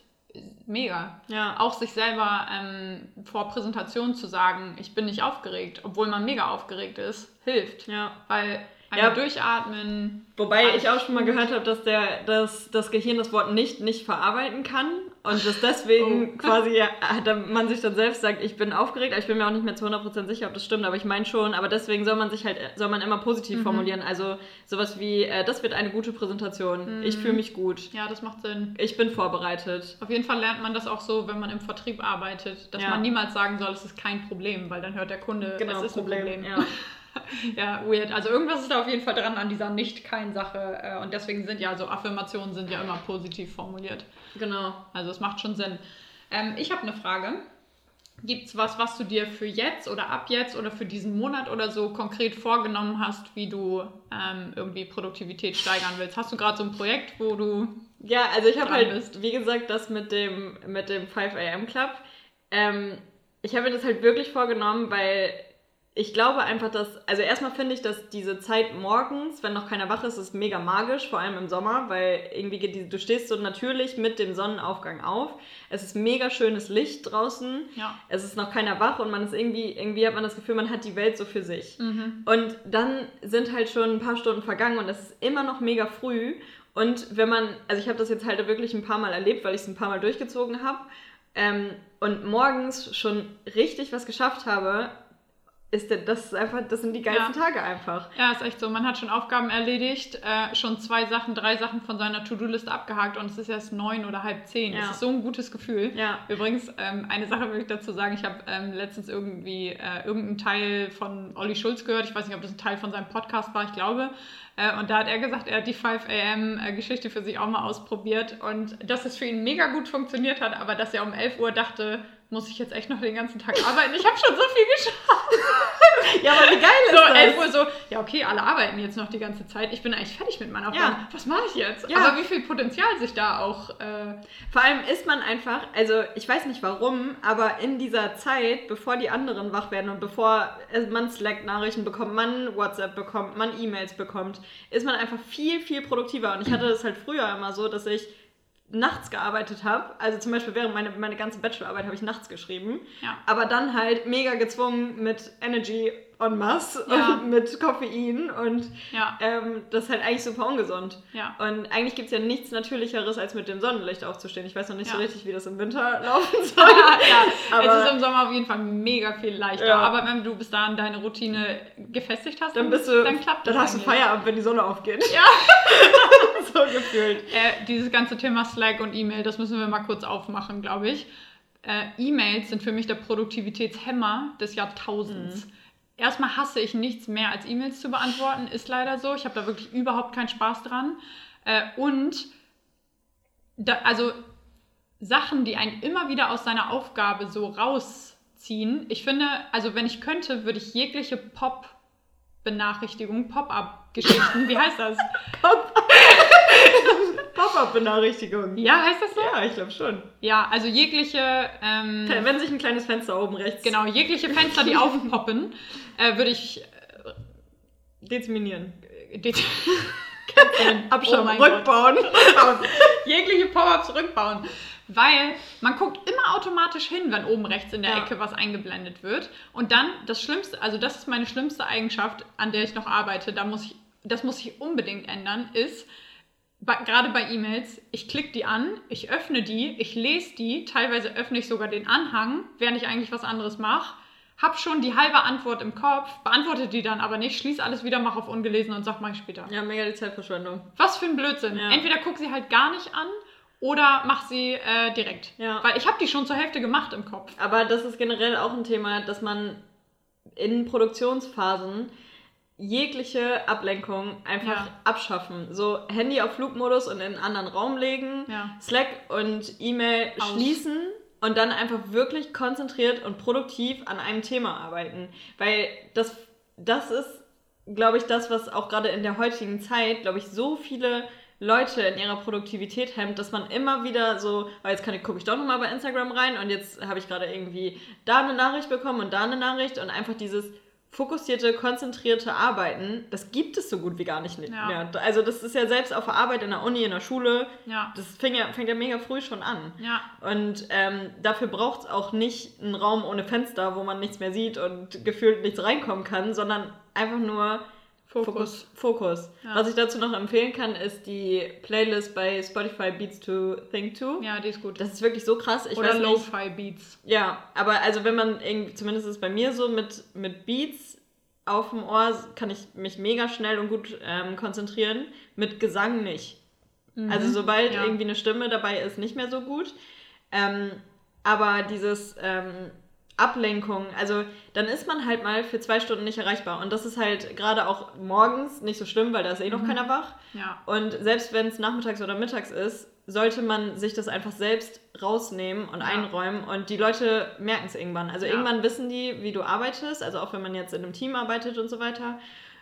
mega. Ja. Auch sich selber ähm, vor Präsentationen zu sagen, ich bin nicht aufgeregt, obwohl man mega aufgeregt ist, hilft. Ja. Weil einmal Ja. durchatmen. Wobei ich auch schon mal gehört habe, dass der, dass das Gehirn das Wort nicht nicht verarbeiten kann und dass deswegen Oh. quasi da man sich dann selbst sagt, ich bin aufgeregt, aber ich bin mir auch nicht mehr zu 100% sicher, ob das stimmt, aber ich meine schon, aber deswegen soll man sich halt, soll man immer Mhm. positiv formulieren, also sowas wie, äh, das wird eine gute Präsentation, ich fühle mich gut, Ja, das macht Sinn. ich bin vorbereitet. Auf jeden Fall lernt man das auch so, wenn man im Vertrieb arbeitet, dass Ja. man niemals sagen soll, es ist kein Problem, weil dann hört der Kunde, es ist ein Problem. Ja. Ja, weird. Also irgendwas ist da auf jeden Fall dran an dieser Nicht-Kein-Sache. äh, Und deswegen sind ja so Affirmationen sind ja immer positiv formuliert. Genau. Also es macht schon Sinn. Ähm, ich habe eine Frage. Gibt es was, was du dir für jetzt oder ab jetzt oder für diesen Monat oder so konkret vorgenommen hast, wie du ähm, irgendwie Produktivität steigern willst? Hast du gerade so ein Projekt, wo du Ja, also ich habe halt, bist. wie gesagt, das mit dem, mit dem 5 am Club. Ähm, ich habe mir das halt wirklich vorgenommen, weil ich glaube einfach, dass, also erstmal finde ich, dass diese Zeit morgens, wenn noch keiner wach ist, ist mega magisch, vor allem im Sommer, weil irgendwie geht die, du stehst so natürlich mit dem Sonnenaufgang auf. Es ist mega schönes Licht draußen. Ja. Es ist noch keiner wach und man ist irgendwie, irgendwie hat man das Gefühl, man hat die Welt so für sich. Mhm. Und dann sind halt schon ein paar Stunden vergangen und es ist immer noch mega früh. Und wenn man, also ich habe das jetzt halt wirklich ein paar Mal erlebt, weil ich es ein paar Mal durchgezogen habe. Ähm, und morgens schon richtig was geschafft habe, ist das ist einfach, das sind die geilsten ja. Tage einfach. Ja, ist echt so. Man hat schon Aufgaben erledigt, äh, schon zwei Sachen, drei Sachen von seiner To-Do-Liste abgehakt und es ist erst neun oder halb zehn. Ja. Das ist so ein gutes Gefühl. Ja. Übrigens, ähm, eine Sache will ich dazu sagen, ich habe ähm, letztens irgendwie äh, irgendeinen Teil von Olli Schulz gehört. Ich weiß nicht, ob das ein Teil von seinem Podcast war, ich glaube. Äh, und da hat er gesagt, er hat die 5 am äh, Geschichte für sich auch mal ausprobiert und dass es für ihn mega gut funktioniert hat, aber dass er um 11 Uhr dachte, muss ich jetzt echt noch den ganzen Tag arbeiten? Ich habe schon so viel geschafft. ja, aber wie geil ist so, das? So 11 Uhr so, ja okay, alle arbeiten jetzt noch die ganze Zeit. Ich bin eigentlich fertig mit meiner Aufgabe. Ja. Was mache ich jetzt? Ja. Aber wie viel Potenzial sich da auch... Äh Vor allem ist man einfach, also ich weiß nicht warum, aber in dieser Zeit, bevor die anderen wach werden und bevor man Slack-Nachrichten bekommt, man WhatsApp bekommt, man E-Mails bekommt, ist man einfach viel, viel produktiver. Und ich hatte das halt früher immer so, dass ich nachts gearbeitet habe. Also zum Beispiel während meine, meine ganze Bachelorarbeit habe ich nachts geschrieben. Ja. Aber dann halt mega gezwungen mit Energy en masse ja. mit Koffein und ja. ähm, das ist halt eigentlich super ungesund. Ja. Und eigentlich gibt es ja nichts Natürlicheres, als mit dem Sonnenlicht aufzustehen. Ich weiß noch nicht so richtig, wie das im Winter laufen soll. aber es ist im Sommer auf jeden Fall mega viel leichter. Aber wenn du bis dahin deine Routine gefestigt hast, dann, bist du, dann klappt das. Dann hast du Feierabend, wenn die Sonne aufgeht. Ja. so gefühlt. Äh, dieses ganze Thema Slack und E-Mail, das müssen wir mal kurz aufmachen, glaube ich. Äh, E-Mails sind für mich der Produktivitätshemmer des Jahrtausends. Mhm. Erstmal hasse ich nichts mehr als E-Mails zu beantworten, ist leider so. Ich habe da wirklich überhaupt keinen Spaß dran. Äh, und da, also Sachen, die einen immer wieder aus seiner Aufgabe so rausziehen. Ich finde, also wenn ich könnte, würde ich jegliche Pop- Benachrichtigungen, Pop-up-Geschichten. Wie heißt das? Pop-up-Benachrichtigung. Ja, heißt das so? Ja, ich glaube schon. Ja, also jegliche. Ähm, Wenn sich ein kleines Fenster oben rechts. Genau, jegliche Fenster, die aufpoppen, äh, würde ich. Äh, deziminieren. Äh, Dez Abschauen, oh rückbauen. jegliche Pop-ups rückbauen. Weil man guckt immer automatisch hin, wenn oben rechts in der ja. Ecke was eingeblendet wird. Und dann das Schlimmste, also das ist meine schlimmste Eigenschaft, an der ich noch arbeite, da muss ich, das muss ich unbedingt ändern, ist, gerade bei E-Mails, ich klicke die an, ich öffne die, ich lese die, teilweise öffne ich sogar den Anhang, während ich eigentlich was anderes mache, hab schon die halbe Antwort im Kopf, beantworte die dann aber nicht, schließe alles wieder, mache auf ungelesen und sag, mach ich später. Ja, mega die Zeitverschwendung. Was für ein Blödsinn. Ja. Entweder guck sie halt gar nicht an oder mach sie äh, direkt. Ja. Weil ich habe die schon zur Hälfte gemacht im Kopf. Aber das ist generell auch ein Thema, dass man in Produktionsphasen jegliche Ablenkung einfach ja. abschaffen. So Handy auf Flugmodus und in einen anderen Raum legen, ja. Slack und E-Mail schließen und dann einfach wirklich konzentriert und produktiv an einem Thema arbeiten. Weil das, das ist, glaube ich, das, was auch gerade in der heutigen Zeit, glaube ich, so viele Leute in ihrer Produktivität hemmt, dass man immer wieder so, oh, jetzt kann ich, gucke ich doch nochmal bei Instagram rein und jetzt habe ich gerade irgendwie da eine Nachricht bekommen und da eine Nachricht und einfach dieses fokussierte, konzentrierte Arbeiten, das gibt es so gut wie gar nicht ja. mehr. Also das ist ja selbst auf der Arbeit, in der Uni, in der Schule, ja. das fängt ja, fängt ja mega früh schon an. Ja. Und ähm, dafür braucht es auch nicht einen Raum ohne Fenster, wo man nichts mehr sieht und gefühlt nichts reinkommen kann, sondern einfach nur Fokus. Fokus. Ja. Was ich dazu noch empfehlen kann, ist die Playlist bei Spotify Beats to Think to. Ja, die ist gut. Das ist wirklich so krass. Ich Oder Lo-Fi Beats. Ja, aber also wenn man irgendwie, zumindest ist bei mir so, mit, mit Beats auf dem Ohr kann ich mich mega schnell und gut ähm, konzentrieren. Mit Gesang nicht. Mhm. Also sobald ja. irgendwie eine Stimme dabei ist, nicht mehr so gut. Ähm, aber dieses ähm, Ablenkung. Also dann ist man halt mal für zwei Stunden nicht erreichbar. Und das ist halt gerade auch morgens nicht so schlimm, weil da ist eh noch mhm. keiner wach. Ja. Und selbst wenn es nachmittags oder mittags ist, sollte man sich das einfach selbst rausnehmen und ja. einräumen. Und die Leute merken es irgendwann. Also ja. irgendwann wissen die, wie du arbeitest. Also auch wenn man jetzt in einem Team arbeitet und so weiter.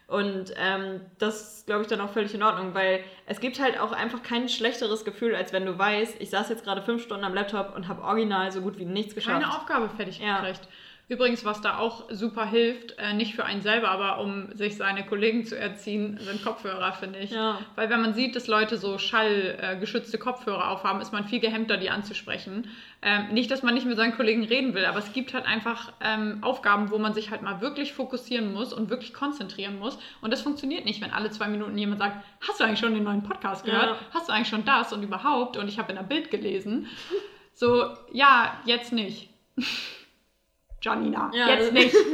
Und ähm, das ist, glaube ich, dann auch völlig in Ordnung, weil es gibt halt auch einfach kein schlechteres Gefühl, als wenn du weißt, ich saß jetzt gerade fünf Stunden am Laptop und habe original so gut wie nichts geschafft. Keine Aufgabe fertig ja. gekriegt. Übrigens, was da auch super hilft, äh, nicht für einen selber, aber um sich seine Kollegen zu erziehen, sind Kopfhörer, finde ich. Ja. Weil wenn man sieht, dass Leute so schallgeschützte äh, Kopfhörer aufhaben, ist man viel gehemmter, die anzusprechen. Ähm, nicht, dass man nicht mit seinen Kollegen reden will, aber es gibt halt einfach ähm, Aufgaben, wo man sich halt mal wirklich fokussieren muss und wirklich konzentrieren muss. Und das funktioniert nicht, wenn alle zwei Minuten jemand sagt, hast du eigentlich schon den neuen Podcast gehört? Ja. Hast du eigentlich schon das und überhaupt? Und ich habe in der Bild gelesen. So, ja, jetzt nicht. Janina, Ja, jetzt nicht.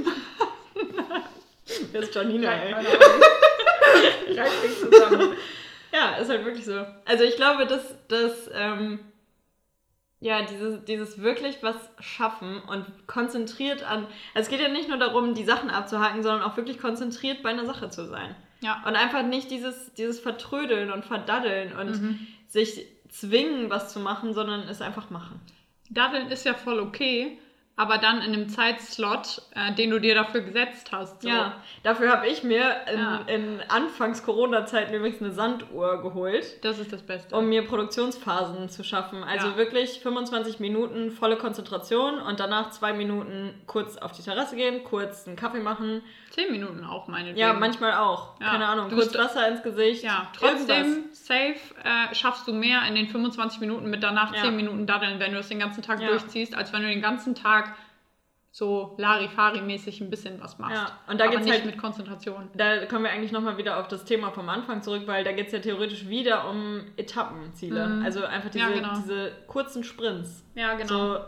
Das ist Janina, ey. Reißt sich zusammen. ja, ist halt wirklich so. Also ich glaube, dass, dass ähm, ja, dieses, dieses wirklich was schaffen und konzentriert an. Also es geht ja nicht nur darum, die Sachen abzuhaken, sondern auch wirklich konzentriert bei einer Sache zu sein. Ja. Und einfach nicht dieses, dieses Vertrödeln und Verdaddeln und Mhm. sich zwingen, was zu machen, sondern es einfach machen. Daddeln ist ja voll okay, aber dann in einem Zeitslot, äh, den du dir dafür gesetzt hast. So. Ja, dafür habe ich mir in, Ja. in Anfangs-Corona-Zeiten übrigens eine Sanduhr geholt. Das ist das Beste. um mir Produktionsphasen zu schaffen. Also Ja. wirklich 25 Minuten volle Konzentration und danach zwei Minuten kurz auf die Terrasse gehen, kurz einen Kaffee machen. Zehn Minuten auch, meinetwegen. Ja, manchmal auch. Ja. Keine Ahnung. Du kurz Wasser ins Gesicht. Ja, irgendwas. trotzdem, safe, äh, schaffst du mehr in den 25 Minuten mit danach. 10 Minuten daddeln, wenn du das den ganzen Tag durchziehst, als wenn du den ganzen Tag so Larifari-mäßig ein bisschen was machst. Ja, und da geht's nicht halt- mit Konzentration. Da kommen wir eigentlich nochmal wieder auf das Thema vom Anfang zurück, weil da geht es ja theoretisch wieder um Etappenziele. Mhm. Also einfach diese, Ja, genau. diese kurzen Sprints. Ja, genau. So,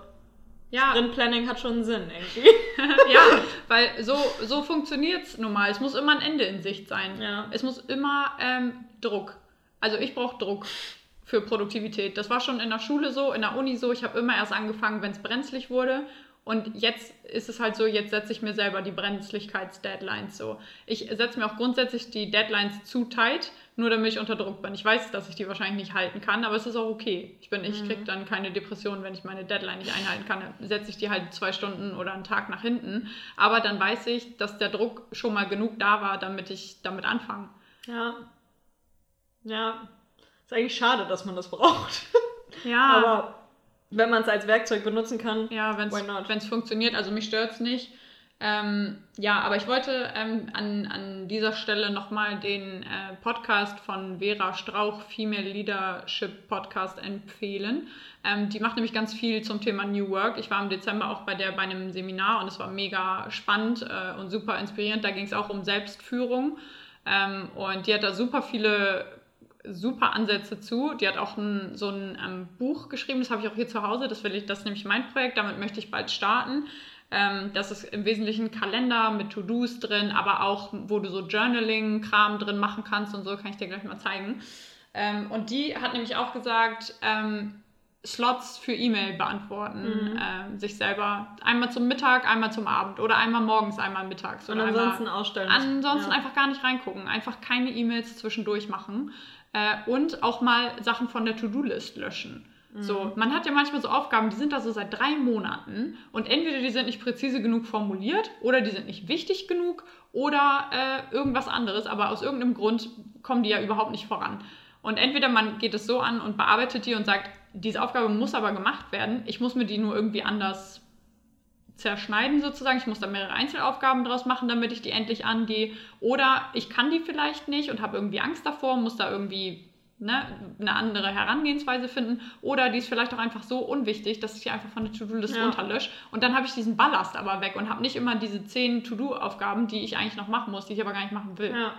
ja, Sprintplanning hat schon Sinn irgendwie. ja, weil so, so funktioniert es nun mal. Es muss immer ein Ende in Sicht sein. Ja. Es muss immer ähm, Druck. Also ich brauche Druck für Produktivität. Das war schon in der Schule so, in der Uni so. Ich habe immer erst angefangen, wenn es brenzlig wurde. Und jetzt ist es halt so, jetzt setze ich mir selber die Brenzlichkeits-Deadlines so. Ich setze mir auch grundsätzlich die Deadlines zu tight, nur damit ich unter Druck bin. Ich weiß, dass ich die wahrscheinlich nicht halten kann, aber es ist auch okay. Ich, bin, ich kriege dann keine Depression, wenn ich meine Deadline nicht einhalten kann. Dann setze ich die halt zwei Stunden oder einen Tag nach hinten. Aber dann weiß ich, dass der Druck schon mal genug da war, damit ich damit anfange. ja. Ja. Ist eigentlich schade, dass man das braucht. Ja, Aber wenn man es als Werkzeug benutzen kann. Ja, wenn es funktioniert, also mich stört es nicht. Ähm, ja, aber ich wollte ähm, an, an dieser Stelle nochmal den äh, Podcast von Vera Strauch, Female Leadership Podcast, empfehlen. Ähm, die macht nämlich ganz viel zum Thema New Work. Ich war im Dezember auch bei der bei einem Seminar und es war mega spannend äh, und super inspirierend. Da ging es auch um Selbstführung. Ähm, und die hat da super viele super Ansätze zu. Die hat auch ein, so ein ähm, Buch geschrieben, das habe ich auch hier zu Hause. Das will ich, das ist nämlich mein Projekt, damit möchte ich bald starten. Ähm, das ist im Wesentlichen Kalender mit To-Dos drin, aber auch, wo du so Journaling-Kram drin machen kannst und so, kann ich dir gleich mal zeigen. Ähm, und die hat nämlich auch gesagt, ähm, Slots für E-Mail beantworten, ähm, sich selber einmal zum Mittag, einmal zum Abend oder einmal morgens, einmal mittags. Und ansonsten einmal, ausstellen. Ansonsten ja. einfach gar nicht reingucken, einfach keine E-Mails zwischendurch machen äh, und auch mal Sachen von der To-Do-List löschen. So, man hat ja manchmal so Aufgaben, die sind da so seit drei Monaten und entweder die sind nicht präzise genug formuliert oder die sind nicht wichtig genug oder äh, irgendwas anderes, aber aus irgendeinem Grund kommen die ja überhaupt nicht voran. Und entweder man geht es so an und bearbeitet die und sagt, diese Aufgabe muss aber gemacht werden, ich muss mir die nur irgendwie anders zerschneiden sozusagen. Ich muss da mehrere Einzelaufgaben draus machen, damit ich die endlich angehe. Oder ich kann die vielleicht nicht und habe irgendwie Angst davor, muss da irgendwie ne, eine andere Herangehensweise finden. Oder die ist vielleicht auch einfach so unwichtig, dass ich die einfach von der To-Do-List Ja. runterlösche. Und dann habe ich diesen Ballast aber weg und habe nicht immer diese zehn To-Do-Aufgaben, die ich eigentlich noch machen muss, die ich aber gar nicht machen will. Ja,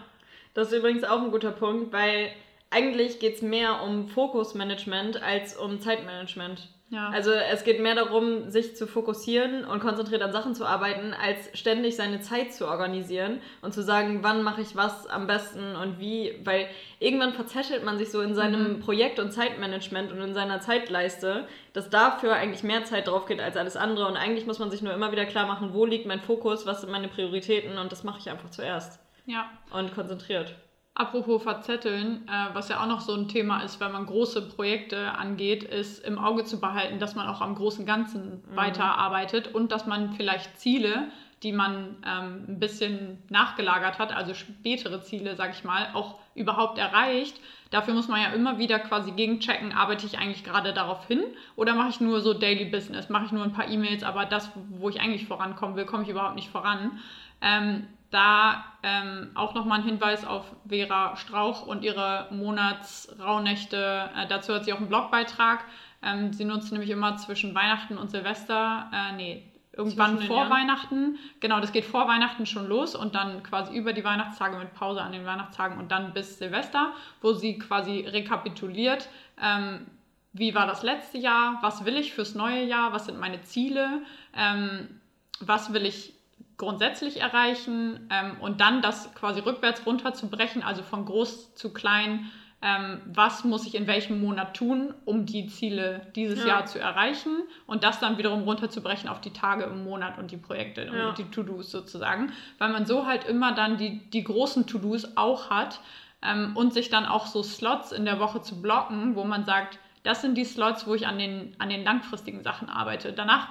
das ist übrigens auch ein guter Punkt, weil eigentlich geht es mehr um Fokusmanagement als um Zeitmanagement. Ja. Also es geht mehr darum, sich zu fokussieren und konzentriert an Sachen zu arbeiten, als ständig seine Zeit zu organisieren und zu sagen, wann mache ich was am besten und wie, weil irgendwann verzettelt man sich so in seinem Mhm. Projekt- und Zeitmanagement und in seiner Zeitleiste, dass dafür eigentlich mehr Zeit drauf geht als alles andere und eigentlich muss man sich nur immer wieder klar machen, wo liegt mein Fokus, was sind meine Prioritäten und das mache ich einfach zuerst ja. und konzentriert. Apropos verzetteln, äh, was ja auch noch so ein Thema ist, wenn man große Projekte angeht, ist im Auge zu behalten, dass man auch am großen Ganzen weiterarbeitet und dass man vielleicht Ziele, die man ähm, ein bisschen nachgelagert hat, also spätere Ziele, sag ich mal, auch überhaupt erreicht. Dafür muss man ja immer wieder quasi gegenchecken, arbeite ich eigentlich gerade darauf hin oder mache ich nur so Daily Business, mache ich nur ein paar E-Mails, aber das, wo ich eigentlich vorankommen will, komme ich überhaupt nicht voran. Ähm, da ähm, auch nochmal ein Hinweis auf Vera Strauch und ihre Monatsrauhnächte. Äh, dazu hat sie auch einen Blogbeitrag. Ähm, sie nutzt nämlich immer zwischen Weihnachten und Silvester, äh, nee, irgendwann vor Jahren? Weihnachten. Genau, das geht vor Weihnachten schon los und dann quasi über die Weihnachtstage mit Pause an den Weihnachtstagen und dann bis Silvester, wo sie quasi rekapituliert, ähm, wie war das letzte Jahr, was will ich fürs neue Jahr, was sind meine Ziele, ähm, was will ich grundsätzlich erreichen ähm, und dann das quasi rückwärts runterzubrechen, also von groß zu klein, ähm, was muss ich in welchem Monat tun, um die Ziele dieses ja. Jahr zu erreichen und das dann wiederum runterzubrechen auf die Tage im Monat und die Projekte ja. und die To-Dos sozusagen, weil man so halt immer dann die, die großen To-Dos auch hat ähm, und sich dann auch so Slots in der Woche zu blocken, wo man sagt, das sind die Slots, wo ich an den, an den langfristigen Sachen arbeite. Danach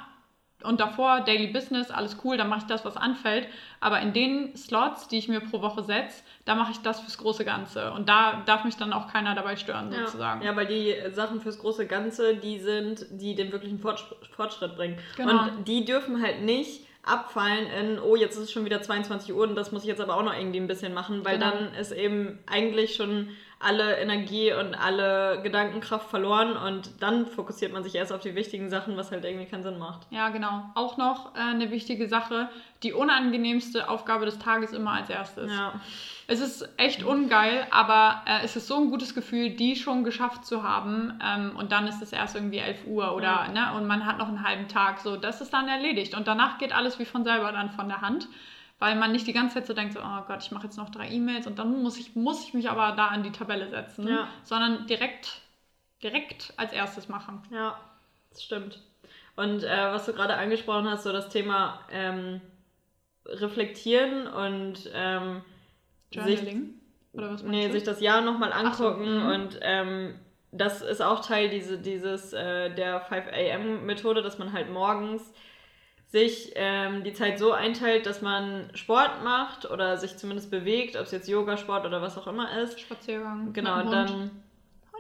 und davor Daily Business, alles cool, dann mache ich das, was anfällt. Aber in den Slots, die ich mir pro Woche setze, da mache ich das fürs große Ganze. Und da darf mich dann auch keiner dabei stören, ja. sozusagen. Ja, weil die Sachen fürs große Ganze, die sind, die den wirklichen Fortschritt bringen. Genau. Und die dürfen halt nicht abfallen in, oh, jetzt ist es schon wieder 22 Uhr und das muss ich jetzt aber auch noch irgendwie ein bisschen machen, weil genau. dann ist eben eigentlich schon alle Energie und alle Gedankenkraft verloren und dann fokussiert man sich erst auf die wichtigen Sachen, was halt irgendwie keinen Sinn macht. Ja, genau. Auch noch äh, eine wichtige Sache, die unangenehmste Aufgabe des Tages immer als erstes. Ja. Es ist echt ungeil, aber äh, es ist so ein gutes Gefühl, die schon geschafft zu haben ähm, und dann ist es erst irgendwie 11 Uhr oder, ja. ne, und man hat noch einen halben Tag, so, das ist dann erledigt und danach geht alles wie von selber dann von der Hand weil man nicht die ganze Zeit so denkt, so, oh Gott, ich mache jetzt noch drei E-Mails und dann muss ich, muss ich mich aber da an die Tabelle setzen, ja. sondern direkt, direkt als erstes machen. Ja, das stimmt. Und äh, was du gerade angesprochen hast, so das Thema ähm, Reflektieren und ähm, Journaling? Sich, Oder was nee, du? sich das Jahr nochmal angucken so, mhm. und ähm, das ist auch Teil diese, dieses, äh, der 5 am Methode, dass man halt morgens sich ähm, die Zeit so einteilt, dass man Sport macht oder sich zumindest bewegt, ob es jetzt Yoga, Sport oder was auch immer ist. Spaziergang. Genau, dann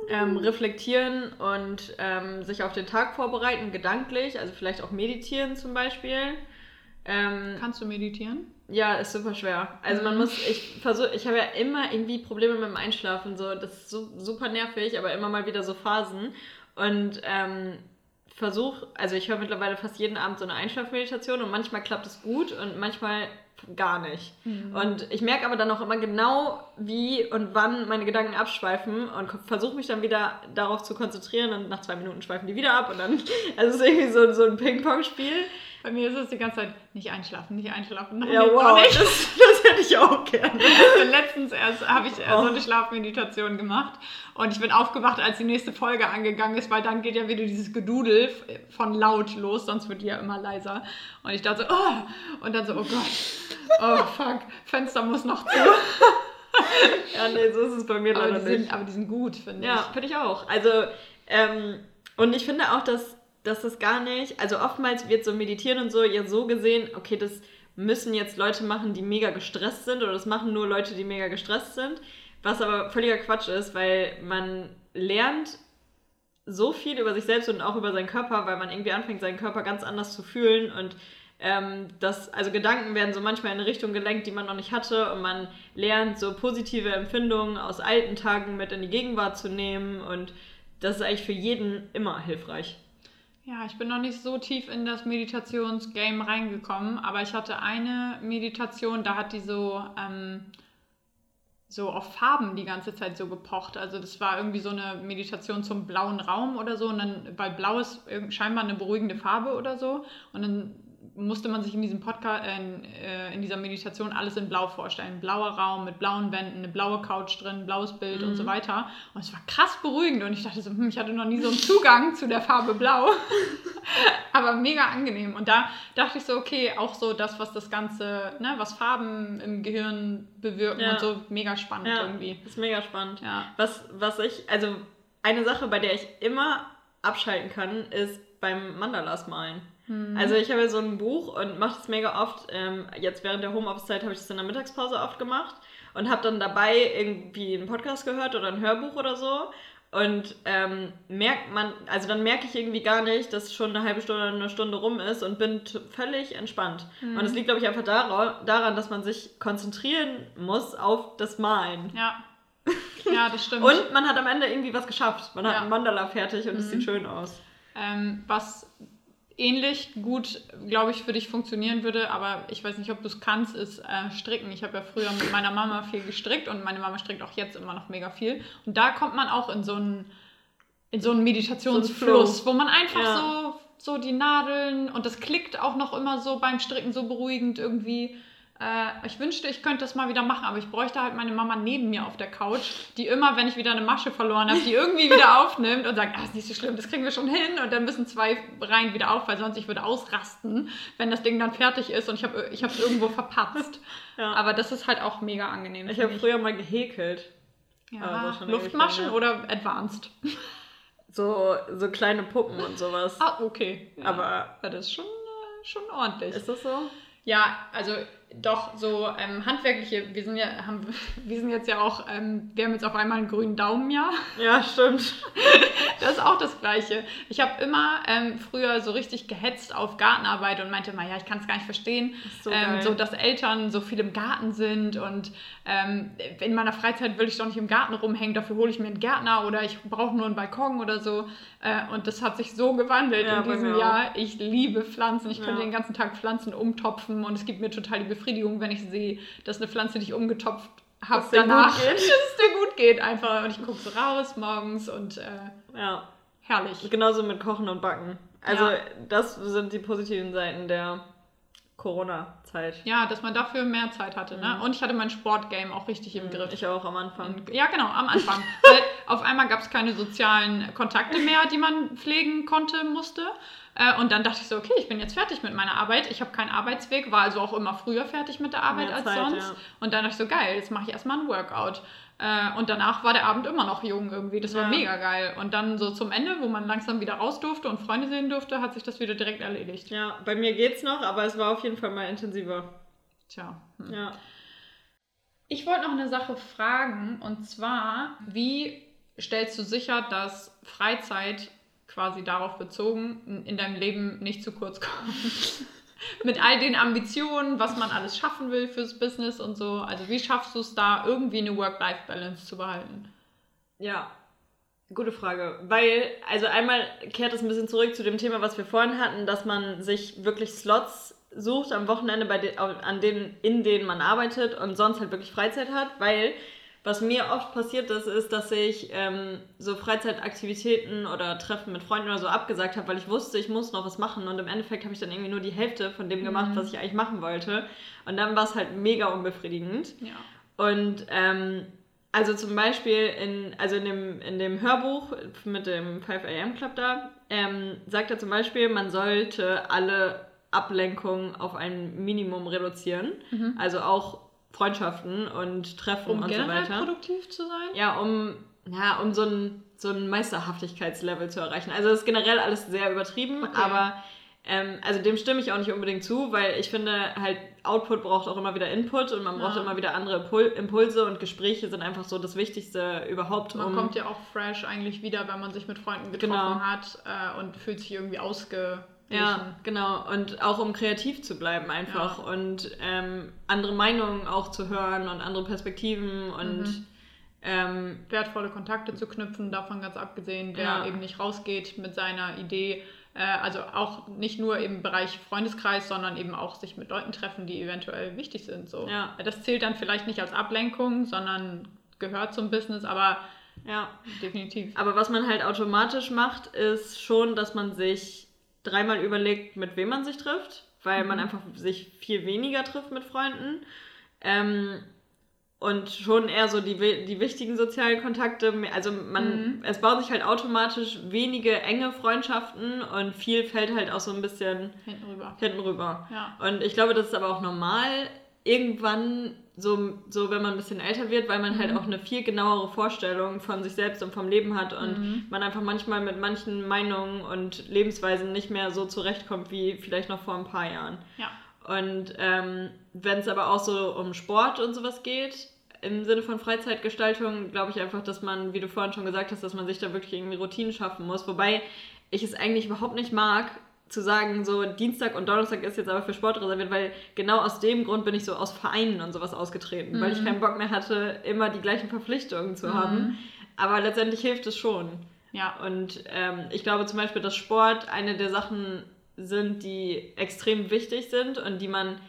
ähm, reflektieren und ähm, sich auf den Tag vorbereiten, gedanklich, also vielleicht auch meditieren zum Beispiel. Ähm, Kannst du meditieren? Ja, ist super schwer. Also man mhm. muss, ich versuche, ich habe ja immer irgendwie Probleme mit dem Einschlafen, so das ist so, super nervig, aber immer mal wieder so Phasen. Und ähm, versuche, also ich höre mittlerweile fast jeden Abend so eine Einschlafmeditation und manchmal klappt es gut und manchmal gar nicht. Mhm. Und ich merke aber dann auch immer genau, wie und wann meine Gedanken abschweifen und versuche mich dann wieder darauf zu konzentrieren und nach zwei Minuten schweifen die wieder ab und dann, also es ist irgendwie so, so ein Ping-Pong-Spiel. Bei mir ist es die ganze Zeit nicht einschlafen, nicht einschlafen. Nein, ja, wow, das, das, hätte ich auch gerne. letztens erst habe ich oh. so eine Schlafmeditation gemacht und ich bin aufgewacht, als die nächste Folge angegangen ist, weil dann geht ja wieder dieses Gedudel von laut los, sonst wird die ja immer leiser. Und ich dachte so, oh, und dann so, oh Gott, oh fuck, Fenster muss noch zu. ja, nee, so ist es bei mir leider nicht. Sind, aber die sind gut, finde ich. Ja, finde ich auch. Also, ähm, und ich finde auch, dass dass das gar nicht, also oftmals wird so meditieren und so ja so gesehen, okay, das müssen jetzt Leute machen, die mega gestresst sind oder das machen nur Leute, die mega gestresst sind, was aber völliger Quatsch ist, weil man lernt so viel über sich selbst und auch über seinen Körper, weil man irgendwie anfängt, seinen Körper ganz anders zu fühlen und ähm, das, also Gedanken werden so manchmal in eine Richtung gelenkt, die man noch nicht hatte und man lernt so positive Empfindungen aus alten Tagen mit in die Gegenwart zu nehmen und das ist eigentlich für jeden immer hilfreich. Ja, ich bin noch nicht so tief in das Meditationsgame reingekommen, aber ich hatte eine Meditation, da hat die so, ähm, so auf Farben die ganze Zeit so gepocht. Also das war irgendwie so eine Meditation zum blauen Raum oder so. Und dann, weil blau ist scheinbar eine beruhigende Farbe oder so. Und dann musste man sich in diesem Podcast, äh, in, dieser Meditation alles in Blau vorstellen. Blauer Raum mit blauen Wänden, eine blaue Couch drin, blaues Bild mhm. und so mhm. weiter. Und es war krass beruhigend und ich dachte so, hm, ich hatte noch nie so einen Zugang zu der Farbe Blau. Aber mega angenehm. Und da dachte ich so, okay, auch so das, was das Ganze, ne, was Farben im Gehirn bewirken ja. und so, mega spannend ja, irgendwie. Ist mega spannend. Ja. Was, was ich, also eine Sache, bei der ich immer abschalten kann, ist beim Mandalas malen. Mhm. Also ich habe ja so ein Buch und mache das mega oft. Ähm, jetzt während der Homeoffice-Zeit habe ich das in der Mittagspause oft gemacht und habe dann dabei irgendwie einen Podcast gehört oder ein Hörbuch oder so. Und ähm, merkt man, also dann merke ich irgendwie gar nicht, dass schon eine halbe Stunde oder eine Stunde rum ist und bin völlig entspannt. Mhm. Und es liegt, glaube ich, einfach daran, dass man sich konzentrieren muss auf das Malen. Ja. Ja, das stimmt. und man hat am Ende irgendwie was geschafft. Man hat ja. ein Mandala fertig und es mhm. sieht schön aus. Ähm, was ähnlich gut, glaube ich, für dich funktionieren würde, aber ich weiß nicht, ob du es kannst, ist äh, stricken. Ich habe ja früher mit meiner Mama viel gestrickt und meine Mama strickt auch jetzt immer noch mega viel. Und da kommt man auch in so einen in so einen Meditationsfluss, So wo man einfach Ja. so, so die Nadeln und das klickt auch noch immer so beim Stricken so beruhigend irgendwie. Äh, ich wünschte, ich könnte das mal wieder machen, aber ich bräuchte halt meine Mama neben mir auf der Couch, die immer, wenn ich wieder eine Masche verloren habe, die irgendwie wieder aufnimmt und sagt, ah, ist nicht so schlimm, das kriegen wir schon hin und dann müssen zwei Reihen wieder auf, weil sonst ich würde ausrasten, wenn das Ding dann fertig ist und ich habe ich es irgendwo verpatzt. Ja. Aber das ist halt auch mega angenehm. ich habe früher mal gehäkelt. ja, Luftmaschen oder Advanced? So, so kleine Puppen und sowas. Ah, okay. Ja. Aber Ja, das ist schon, äh, schon ordentlich. ist das so? Ja, also doch so ähm, handwerkliche, wir sind ja, haben, wir sind jetzt ja auch, ähm, wir haben jetzt auf einmal einen grünen Daumen, ja. Ja, stimmt. Das ist auch das Gleiche. Ich habe immer ähm, früher so richtig gehetzt auf Gartenarbeit und meinte mal, ja, ich kann es gar nicht verstehen, so ähm, so dass Eltern so viel im Garten sind und ähm, in meiner Freizeit will ich doch nicht im Garten rumhängen, dafür hole ich mir einen Gärtner oder ich brauche nur einen Balkon oder so. Äh, und das hat sich so gewandelt Ja, in diesem Jahr. Ich liebe Pflanzen. Ich Ja. könnte den ganzen Tag Pflanzen umtopfen und es gibt mir total die Befriedigung, wenn ich sehe, dass eine Pflanze, die ich umgetopft habe, danach, geht. dass es dir gut geht einfach. Und ich gucke so raus morgens und äh, Ja. herrlich. Genauso mit Kochen und Backen. Also, Ja. das sind die positiven Seiten der Corona-Zeit. Ja, dass man dafür mehr Zeit hatte. Ne? Mhm. Und ich hatte mein Sportgame auch richtig im Griff. Ich auch am Anfang. Ja, genau, am Anfang. Weil auf einmal gab es keine sozialen Kontakte mehr, die man pflegen konnte, musste. Äh, Und dann dachte ich so, okay, ich bin jetzt fertig mit meiner Arbeit. Ich habe keinen Arbeitsweg, war also auch immer früher fertig mit der Arbeit Mehr als Zeit, sonst. ja. Und dann dachte ich so, geil, jetzt mache ich erstmal ein Workout. Äh, Und danach war der Abend immer noch jung irgendwie. Das war Ja. mega geil. Und dann so zum Ende, wo man langsam wieder raus durfte und Freunde sehen durfte, hat sich das wieder direkt erledigt. Ja, bei mir geht's noch, aber es war auf jeden Fall mal intensiver. Tja. hm. Ja. Ich wollte noch eine Sache fragen und zwar, wie stellst du sicher, dass Freizeit quasi darauf bezogen in- in deinem Leben nicht zu kurz kommt? Mit all den Ambitionen, was man alles schaffen will fürs Business und so. Also wie schaffst du es da irgendwie eine Work-Life-Balance zu behalten? Ja, gute Frage. Weil, also einmal kehrt es ein bisschen zurück zu dem Thema, was wir vorhin hatten, dass man sich wirklich Slots sucht am Wochenende, bei de an denen, in denen man arbeitet und sonst halt wirklich Freizeit hat, weil was mir oft passiert ist, ist, dass ich ähm, so Freizeitaktivitäten oder Treffen mit Freunden oder so abgesagt habe, weil ich wusste, ich muss noch was machen und im Endeffekt habe ich dann irgendwie nur die Hälfte von dem gemacht, Mhm. was ich eigentlich machen wollte und dann war es halt mega unbefriedigend. Ja. Und ähm, also zum Beispiel in, also in, dem, in dem Hörbuch mit dem 5 AM Club da, ähm, sagt er zum Beispiel, man sollte alle Ablenkungen auf ein Minimum reduzieren. Mhm. Also auch Freundschaften und Treffen Um und so generell weiter. produktiv zu sein? Ja, um, ja, um so ein, so ein Meisterhaftigkeitslevel zu erreichen. Also das ist generell alles sehr übertrieben, Okay. aber ähm, also dem stimme ich auch nicht unbedingt zu, weil ich finde halt, Output braucht auch immer wieder Input und man braucht Ja. immer wieder andere Impul Impulse und Gespräche sind einfach so das Wichtigste überhaupt. Man um, kommt ja auch fresh eigentlich wieder, wenn man sich mit Freunden getroffen Genau. hat äh, und fühlt sich irgendwie ausgeglichen. Ja, genau. Und auch um kreativ zu bleiben einfach Ja. und ähm, andere Meinungen auch zu hören und andere Perspektiven und Mhm. ähm, wertvolle Kontakte zu knüpfen, davon ganz abgesehen, der Ja. eben nicht rausgeht mit seiner Idee. Äh, also auch nicht nur im Bereich Freundeskreis, sondern eben auch sich mit Leuten treffen, die eventuell wichtig sind. So. Ja. Das zählt dann vielleicht nicht als Ablenkung, sondern gehört zum Business, aber ja. definitiv. Aber was man halt automatisch macht, ist schon, dass man sich dreimal überlegt, mit wem man sich trifft, weil man Mhm. einfach sich viel weniger trifft mit Freunden. Ähm, und schon eher so die, die wichtigen sozialen Kontakte. Also man, Mhm. es bauen sich halt automatisch wenige enge Freundschaften und viel fällt halt auch so ein bisschen Hinten rüber. hinten rüber. Ja. Und ich glaube, das ist aber auch normal, irgendwann, so, so wenn man ein bisschen älter wird, weil man halt Mhm. auch eine viel genauere Vorstellung von sich selbst und vom Leben hat und Mhm. man einfach manchmal mit manchen Meinungen und Lebensweisen nicht mehr so zurechtkommt wie vielleicht noch vor ein paar Jahren. Ja. Und ähm, wenn es aber auch so um Sport und sowas geht, im Sinne von Freizeitgestaltung, glaube ich einfach, dass man, wie du vorhin schon gesagt hast, dass man sich da wirklich irgendwie Routinen schaffen muss. Wobei ich es eigentlich überhaupt nicht mag, zu sagen, so Dienstag und Donnerstag ist jetzt aber für Sport reserviert, weil genau aus dem Grund bin ich so aus Vereinen und sowas ausgetreten, weil ich Mhm. keinen Bock mehr hatte, immer die gleichen Verpflichtungen zu Mhm. haben. Aber letztendlich hilft es schon. Ja. Und ähm, ich glaube zum Beispiel, dass Sport eine der Sachen sind, die extrem wichtig sind und die man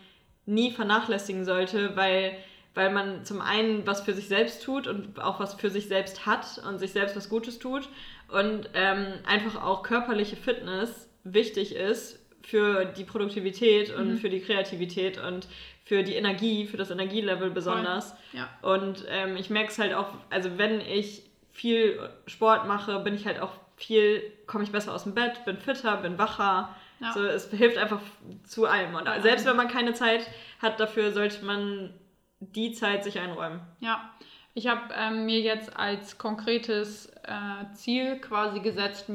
nie vernachlässigen sollte, weil weil man zum einen was für sich selbst tut und auch was für sich selbst hat und sich selbst was Gutes tut und ähm, einfach auch körperliche Fitness wichtig ist für die Produktivität und Mhm. für die Kreativität und für die Energie, für das Energielevel besonders. Ja. Und ähm, ich merke es halt auch, also wenn ich viel Sport mache, bin ich halt auch viel, komme ich besser aus dem Bett, bin fitter, bin wacher. Ja. So, es hilft einfach zu allem. Und selbst wenn man keine Zeit hat dafür, sollte man die Zeit sich einräumen. Ja, ich habe ähm, mir jetzt als konkretes äh, Ziel quasi gesetzt,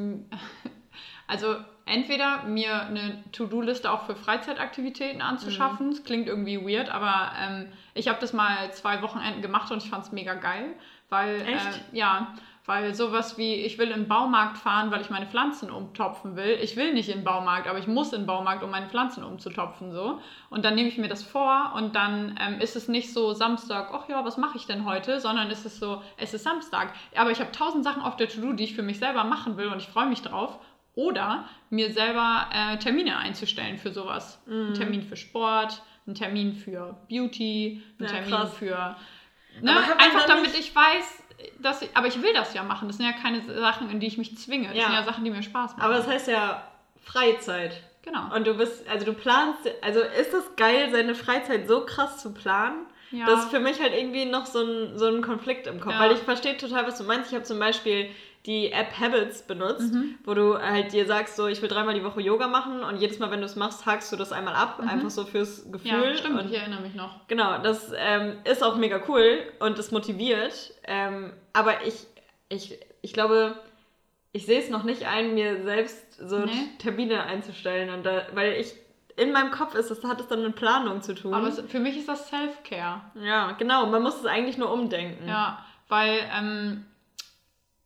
also entweder mir eine To-Do-Liste auch für Freizeitaktivitäten anzuschaffen. Das klingt irgendwie weird, aber ähm, ich habe das mal zwei Wochenenden gemacht und ich fand es mega geil, weil Echt? Äh, ja, weil sowas wie ich will in den Baumarkt fahren, weil ich meine Pflanzen umtopfen will. Ich will nicht in den Baumarkt, aber ich muss in den Baumarkt, um meine Pflanzen umzutopfen so. Und dann nehme ich mir das vor und dann ähm, ist es nicht so Samstag, ach ja, was mache ich denn heute, sondern es ist so, es ist Samstag. Aber ich habe tausend Sachen auf der To-Do, die ich für mich selber machen will und ich freue mich drauf. Oder mir selber äh, Termine einzustellen für sowas. Ein Termin für Sport, ein Termin für Beauty, ein Ja, Termin krass. für. Ne? Einfach damit ich weiß, dass ich, aber ich will das ja machen. Das sind ja keine Sachen, in die ich mich zwinge. Das Ja. sind ja Sachen, die mir Spaß machen. Aber das heißt ja Freizeit. genau. Und du bist, also du planst, also ist das geil, seine Freizeit so krass zu planen? Ja. Das ist für mich halt irgendwie noch so ein, so ein Konflikt im Kopf, Ja. weil ich verstehe total, was du meinst. Ich habe zum Beispiel die App Habits benutzt, Mhm. wo du halt dir sagst, so ich will dreimal die Woche Yoga machen und jedes Mal, wenn du es machst, hakst du das einmal ab, einfach so fürs Gefühl. Mhm. ja, stimmt, Und ich erinnere mich noch. Genau, das ähm, ist auch mega cool und es motiviert. Ähm, aber ich, ich, ich glaube, ich sehe es noch nicht ein, mir selbst so Nee. Termine einzustellen. Und da, weil ich in meinem Kopf ist, das hat es dann mit Planung zu tun. Aber es, für mich ist das Self-Care. ja, genau, man muss es eigentlich nur umdenken. Ja, weil, ähm,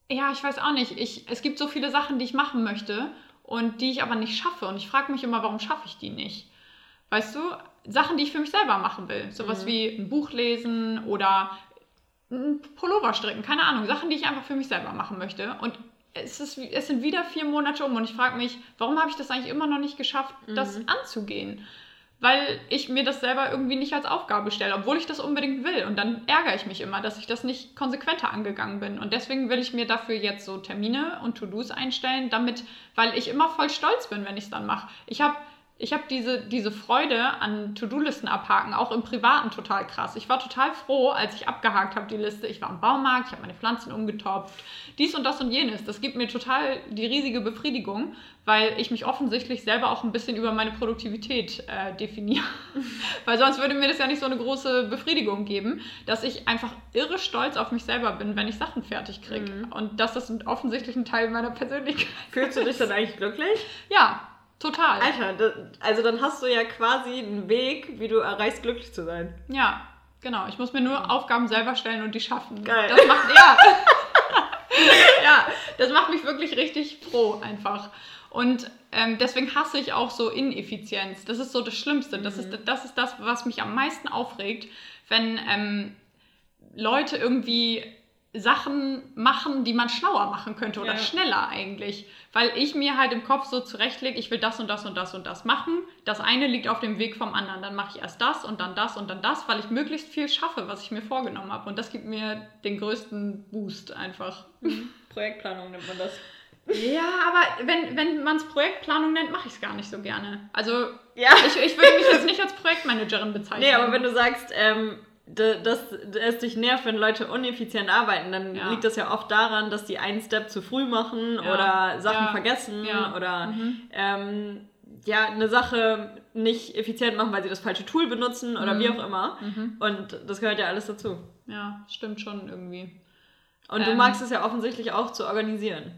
ja, ich weiß auch nicht. Ich, es gibt so viele Sachen, die ich machen möchte und die ich aber nicht schaffe. Und ich frage mich immer, warum schaffe ich die nicht? Weißt du, Sachen, die ich für mich selber machen will. Sowas wie ein Buch lesen oder ein Pullover stricken, keine Ahnung. Sachen, die ich einfach für mich selber machen möchte. Und es, ist, es sind wieder vier Monate um und ich frage mich, warum habe ich das eigentlich immer noch nicht geschafft, das anzugehen? Weil ich mir das selber irgendwie nicht als Aufgabe stelle, obwohl ich das unbedingt will. Und dann ärgere ich mich immer, dass ich das nicht konsequenter angegangen bin. Und deswegen will ich mir dafür jetzt so Termine und To-Dos einstellen, damit, weil ich immer voll stolz bin, wenn ich es dann mache. Ich habe ich habe diese, diese Freude an To-Do-Listen abhaken, auch im Privaten total krass. Ich war total froh, als ich abgehakt habe die Liste. Ich war im Baumarkt, ich habe meine Pflanzen umgetopft, dies und das und jenes. Das gibt mir total die riesige Befriedigung, weil ich mich offensichtlich selber auch ein bisschen über meine Produktivität äh, definiere. weil sonst würde mir das ja nicht so eine große Befriedigung geben, dass ich einfach irre stolz auf mich selber bin, wenn ich Sachen fertig kriege. Und das ist offensichtlich ein Teil meiner Persönlichkeit. Fühlst du dich dann eigentlich glücklich? Ja, total. Alter, da, also dann hast du ja quasi einen Weg, wie du erreichst, glücklich zu sein. Ja, genau. Ich muss mir nur Aufgaben selber stellen und die schaffen. Geil. Das macht, ja. ja, das macht mich wirklich richtig froh einfach. Und ähm, deswegen hasse ich auch so Ineffizienz. Das ist so das Schlimmste. Das, ist, das ist das, was mich am meisten aufregt, wenn ähm, Leute irgendwie Sachen machen, die man schlauer machen könnte oder Ja. schneller eigentlich. Weil ich mir halt im Kopf so zurechtlege, ich will das und das und das und das machen. Das eine liegt auf dem Weg vom anderen. Dann mache ich erst das und dann das und dann das, weil ich möglichst viel schaffe, was ich mir vorgenommen habe. Und das gibt mir den größten Boost einfach. Projektplanung nennt man das. Ja, aber wenn, wenn man es Projektplanung nennt, mache ich es gar nicht so gerne. Also Ja. ich, ich würde mich jetzt nicht als Projektmanagerin bezeichnen. Nee, aber wenn du sagst, ähm, dass es dich nervt, wenn Leute uneffizient arbeiten, dann Ja. liegt das ja oft daran, dass die einen Step zu früh machen Ja. oder Sachen Ja. vergessen oder Mhm. ähm, ja, eine Sache nicht effizient machen, weil sie das falsche Tool benutzen oder Mhm. wie auch immer. Mhm. Und das gehört ja alles dazu. Ja, stimmt schon irgendwie. Und du Ähm. magst es ja offensichtlich auch zu organisieren.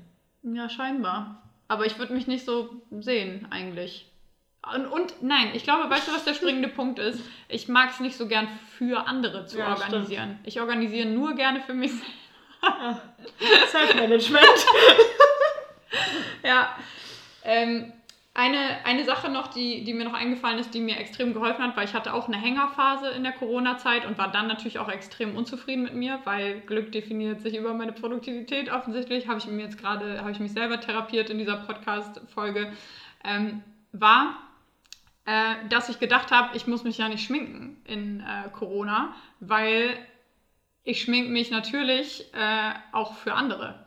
Ja, scheinbar. Aber ich würde mich nicht so sehen, eigentlich. Und, und nein, ich glaube, weißt du, was der springende Punkt ist? Ich mag es nicht so gern für andere zu Ja, organisieren. Ich organisiere nur gerne für mich selbst. Self-Management. Ja. Ähm, eine, eine Sache noch, die, die mir noch eingefallen ist, die mir extrem geholfen hat, weil ich hatte auch eine Hängerphase in der Corona-Zeit und war dann natürlich auch extrem unzufrieden mit mir, weil Glück definiert sich über meine Produktivität offensichtlich. Habe ich mir jetzt gerade, habe ich mich selber therapiert in dieser Podcast-Folge. Ähm, war, äh, dass ich gedacht habe, ich muss mich ja nicht schminken in äh, Corona, weil ich schminke mich natürlich äh, auch für andere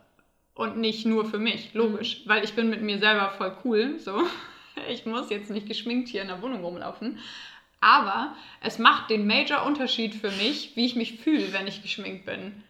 und nicht nur für mich, logisch, mhm. weil ich bin mit mir selber voll cool, so. Ich muss jetzt nicht geschminkt hier in der Wohnung rumlaufen. Aber es macht den Major Unterschied für mich, wie ich mich fühle, wenn ich geschminkt bin.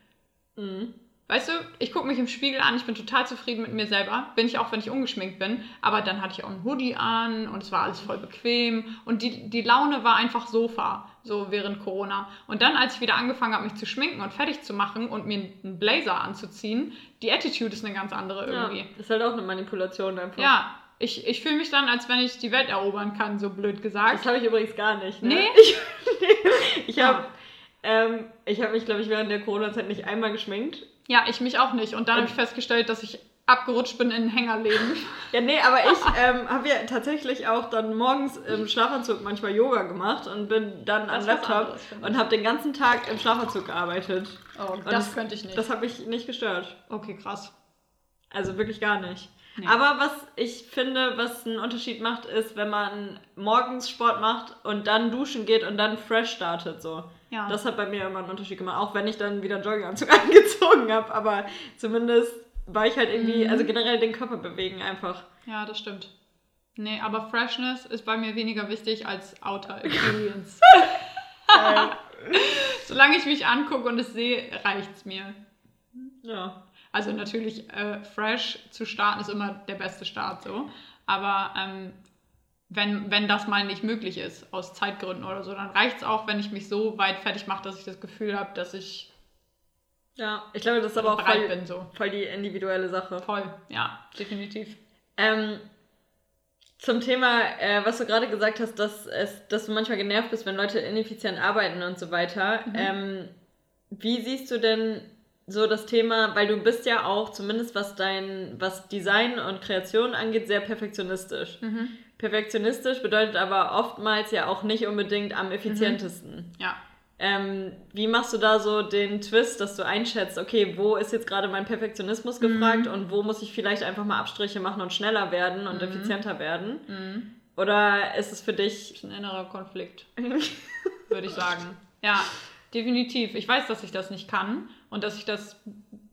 Mhm. Weißt du, ich gucke mich im Spiegel an, ich bin total zufrieden mit mir selber. Bin ich auch, wenn ich ungeschminkt bin. Aber dann hatte ich auch einen Hoodie an und es war alles voll bequem. Und die, die Laune war einfach Sofa, so während Corona. Und dann, als ich wieder angefangen habe, mich zu schminken und fertig zu machen und mir einen Blazer anzuziehen, die Attitude ist eine ganz andere irgendwie. Ja, ist halt auch eine Manipulation einfach. Ja, ich, ich fühle mich dann, als wenn ich die Welt erobern kann, so blöd gesagt. Das habe ich übrigens gar nicht. Ne? Nee? Ich, ich habe ähm, hab mich, glaube ich, während der Corona-Zeit nicht einmal geschminkt. Ja, ich mich auch nicht. Und dann habe ich festgestellt, dass ich abgerutscht bin in ein Hängerleben. Ja, nee, aber ich ähm, habe ja tatsächlich auch dann morgens im Schlafanzug manchmal Yoga gemacht und bin dann am Laptop anderes, und habe den ganzen Tag im Schlafanzug gearbeitet. Oh, und das, das könnte ich nicht. Das habe ich nicht gestört. Okay, krass. Also wirklich gar nicht. Nee. Aber was ich finde, was einen Unterschied macht, ist, wenn man morgens Sport macht und dann duschen geht und dann fresh startet so. Ja. Das hat bei mir immer einen Unterschied gemacht, auch wenn ich dann wieder einen Jogginganzug angezogen habe. Aber zumindest war ich halt irgendwie, mhm. also generell den Körper bewegen einfach. Ja, das stimmt. Nee, aber Freshness ist bei mir weniger wichtig als Outer Experience. Solange ich mich angucke und es sehe, reicht es mir. Ja. Also natürlich äh, fresh zu starten ist immer der beste Start so. Aber ähm, wenn, wenn das mal nicht möglich ist, aus Zeitgründen oder so, dann reicht es auch, wenn ich mich so weit fertig mache, dass ich das Gefühl habe, dass ich. Ja, ich glaube, das ist aber auch voll, bin, so. voll die individuelle Sache. Voll, ja, definitiv. Ähm, zum Thema, äh, was du gerade gesagt hast, dass, es, dass du manchmal genervt bist, wenn Leute ineffizient arbeiten und so weiter. Mhm. Ähm, wie siehst du denn so das Thema, weil du bist ja auch, zumindest was dein, was Design und Kreation angeht, sehr perfektionistisch. Mhm. Perfektionistisch bedeutet aber oftmals ja auch nicht unbedingt am effizientesten. Mhm. Ja. Ähm, wie machst du da so den Twist, dass du einschätzt, okay, wo ist jetzt gerade mein Perfektionismus gefragt mhm. und wo muss ich vielleicht einfach mal Abstriche machen und schneller werden und mhm. effizienter werden? Mhm. Oder ist es für dich. Das ist ein innerer Konflikt, würde ich sagen. Ja, definitiv. Ich weiß, dass ich das nicht kann und dass ich das,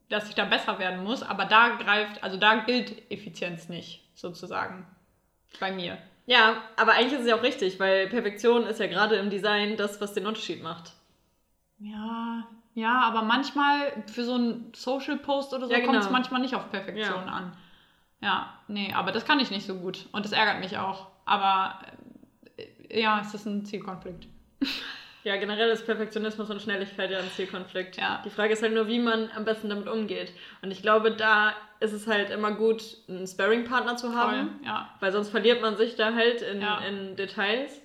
dass ich da besser werden muss, aber da greift, also da gilt Effizienz nicht, sozusagen. Bei mir. Ja, aber eigentlich ist es ja auch richtig, weil Perfektion ist ja gerade im Design das, was den Unterschied macht. Ja, ja, aber manchmal für so einen Social Post oder so ja, genau. kommt es manchmal nicht auf Perfektion ja. an. Ja, nee, aber das kann ich nicht so gut und das ärgert mich auch. Aber äh, ja, es ist ein Zielkonflikt. Ja, generell ist Perfektionismus und Schnelligkeit ja ein Zielkonflikt. Ja. Die Frage ist halt nur, wie man am besten damit umgeht. Und ich glaube, da ist es halt immer gut, einen Sparring-Partner zu haben. Voll, ja. Weil sonst verliert man sich da halt in, ja. in Details.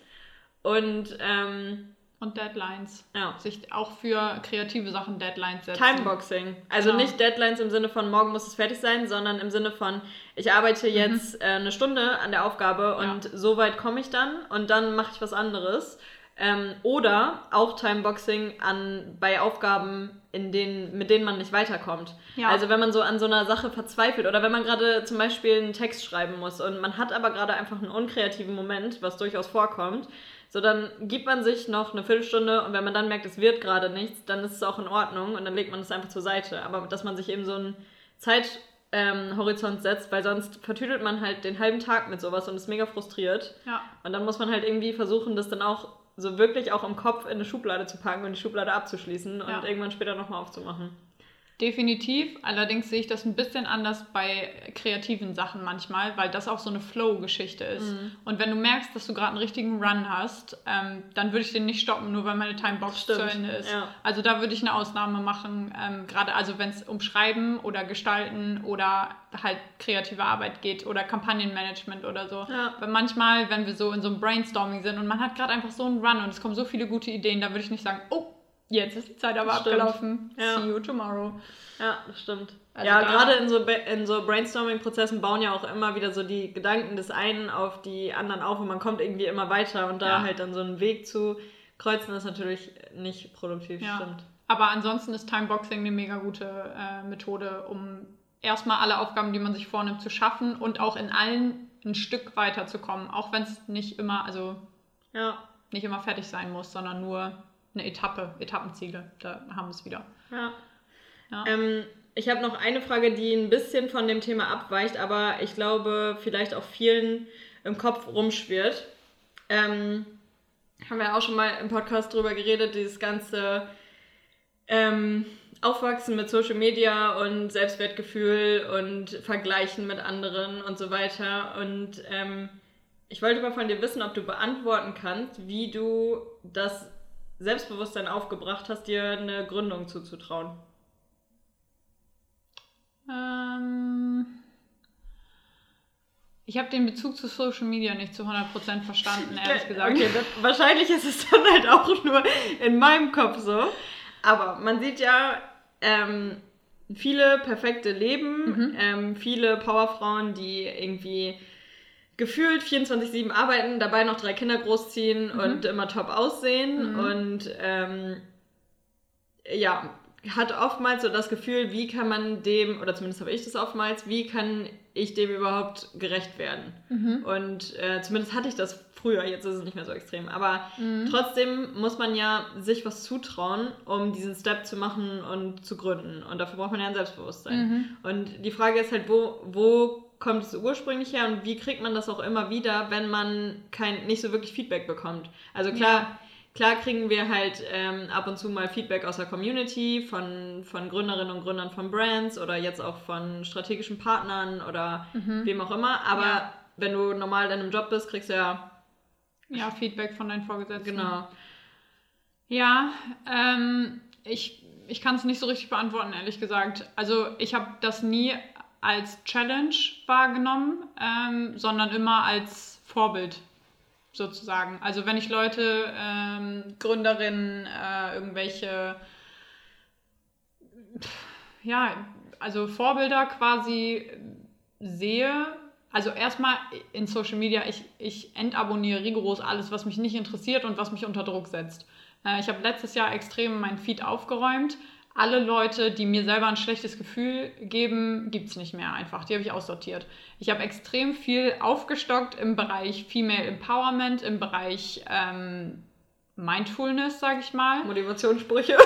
Und, ähm, und Deadlines. Ja. Sich auch für kreative Sachen Deadlines setzen. Timeboxing. Also genau. nicht Deadlines im Sinne von morgen muss es fertig sein, sondern im Sinne von ich arbeite mhm. jetzt mhm. äh, eine Stunde an der Aufgabe und ja. so weit komme ich dann und dann mache ich was anderes. Ähm, oder auch Timeboxing an, bei Aufgaben, in denen, mit denen man nicht weiterkommt. Ja. Also wenn man so an so einer Sache verzweifelt oder wenn man gerade zum Beispiel einen Text schreiben muss und man hat aber gerade einfach einen unkreativen Moment, was durchaus vorkommt, so dann gibt man sich noch eine Viertelstunde und wenn man dann merkt, es wird gerade nichts, dann ist es auch in Ordnung und dann legt man es einfach zur Seite. Aber dass man sich eben so einen Zeithorizont ähm, setzt, weil sonst vertüdelt man halt den halben Tag mit sowas und ist mega frustriert. Ja. Und dann muss man halt irgendwie versuchen, das dann auch so wirklich auch im Kopf in eine Schublade zu packen und die Schublade abzuschließen und irgendwann später nochmal aufzumachen. Definitiv. Allerdings sehe ich das ein bisschen anders bei kreativen Sachen manchmal, weil das auch so eine Flow-Geschichte ist. Mhm. Und wenn du merkst, dass du gerade einen richtigen Run hast, ähm, dann würde ich den nicht stoppen, nur weil meine Timebox Stimmt. zu Ende ist. Ja. Also da würde ich eine Ausnahme machen, ähm, gerade also wenn es um Schreiben oder Gestalten oder halt kreative Arbeit geht oder Kampagnenmanagement oder so. Ja. Weil manchmal, wenn wir so in so einem Brainstorming sind und man hat gerade einfach so einen Run und es kommen so viele gute Ideen, da würde ich nicht sagen, oh, Jetzt ist die Zeit aber stimmt. abgelaufen. Ja. See you tomorrow. Ja, das stimmt. Also ja, gerade in so, in so Brainstorming-Prozessen bauen ja auch immer wieder so die Gedanken des einen auf die anderen auf und man kommt irgendwie immer weiter und da ja. halt dann so einen Weg zu kreuzen ist natürlich nicht produktiv, ja. stimmt. Aber ansonsten ist Timeboxing eine mega gute äh, Methode, um erstmal alle Aufgaben, die man sich vornimmt, zu schaffen und auch in allen ein Stück weiterzukommen, auch wenn es nicht immer, also Ja. nicht immer fertig sein muss, sondern nur eine Etappe, Etappenziele. Da haben wir es wieder. Ja. Ja. Ähm, ich habe noch eine Frage, die ein bisschen von dem Thema abweicht, aber ich glaube, vielleicht auch vielen im Kopf rumschwirrt. Ähm, haben wir auch schon mal im Podcast drüber geredet, dieses ganze ähm, Aufwachsen mit Social Media und Selbstwertgefühl und Vergleichen mit anderen und so weiter. Und ähm, ich wollte mal von dir wissen, ob du beantworten kannst, wie du das Selbstbewusstsein aufgebracht hast, dir eine Gründung zuzutrauen. Ähm, ich habe den Bezug zu Social Media nicht zu 100% verstanden, ehrlich gesagt. Okay, das, wahrscheinlich ist es dann halt auch nur in meinem Kopf so. Aber man sieht ja ähm, viele perfekte Leben, Mhm. ähm, viele Powerfrauen, die irgendwie gefühlt 24-7 arbeiten, dabei noch drei Kinder großziehen Mhm. und immer top aussehen. Mhm. Und ähm, ja, hat oftmals so das Gefühl, wie kann man dem, oder zumindest habe ich das oftmals, wie kann ich dem überhaupt gerecht werden? Mhm. Und äh, zumindest hatte ich das früher, jetzt ist es nicht mehr so extrem. Aber Mhm. trotzdem muss man ja sich was zutrauen, um diesen Step zu machen und zu gründen. Und dafür braucht man ja ein Selbstbewusstsein. Mhm. Und die Frage ist halt, wo, wo kommt es ursprünglich her und wie kriegt man das auch immer wieder, wenn man kein, nicht so wirklich Feedback bekommt? Also klar, klar kriegen wir halt ähm, ab und zu mal Feedback aus der Community, von, von Gründerinnen und Gründern von Brands oder jetzt auch von strategischen Partnern oder Mhm. wem auch immer. Aber Ja. wenn du normal in einem Job bist, kriegst du ja Ja, Feedback von deinen Vorgesetzten. genau. Ja, ähm, ich, ich kann es nicht so richtig beantworten, ehrlich gesagt. Also ich habe das nie als Challenge wahrgenommen, ähm, sondern immer als Vorbild sozusagen. Also wenn ich Leute, ähm, Gründerinnen, äh, irgendwelche, ja, also Vorbilder quasi sehe, also erstmal in Social Media, ich, ich entabonniere rigoros alles, was mich nicht interessiert und was mich unter Druck setzt. Äh, ich habe letztes Jahr extrem mein Feed aufgeräumt. Alle Leute, die mir selber ein schlechtes Gefühl geben, gibt es nicht mehr einfach. Die habe ich aussortiert. Ich habe extrem viel aufgestockt im Bereich Female Empowerment, im Bereich ähm, Mindfulness, sage ich mal. Motivationssprüche.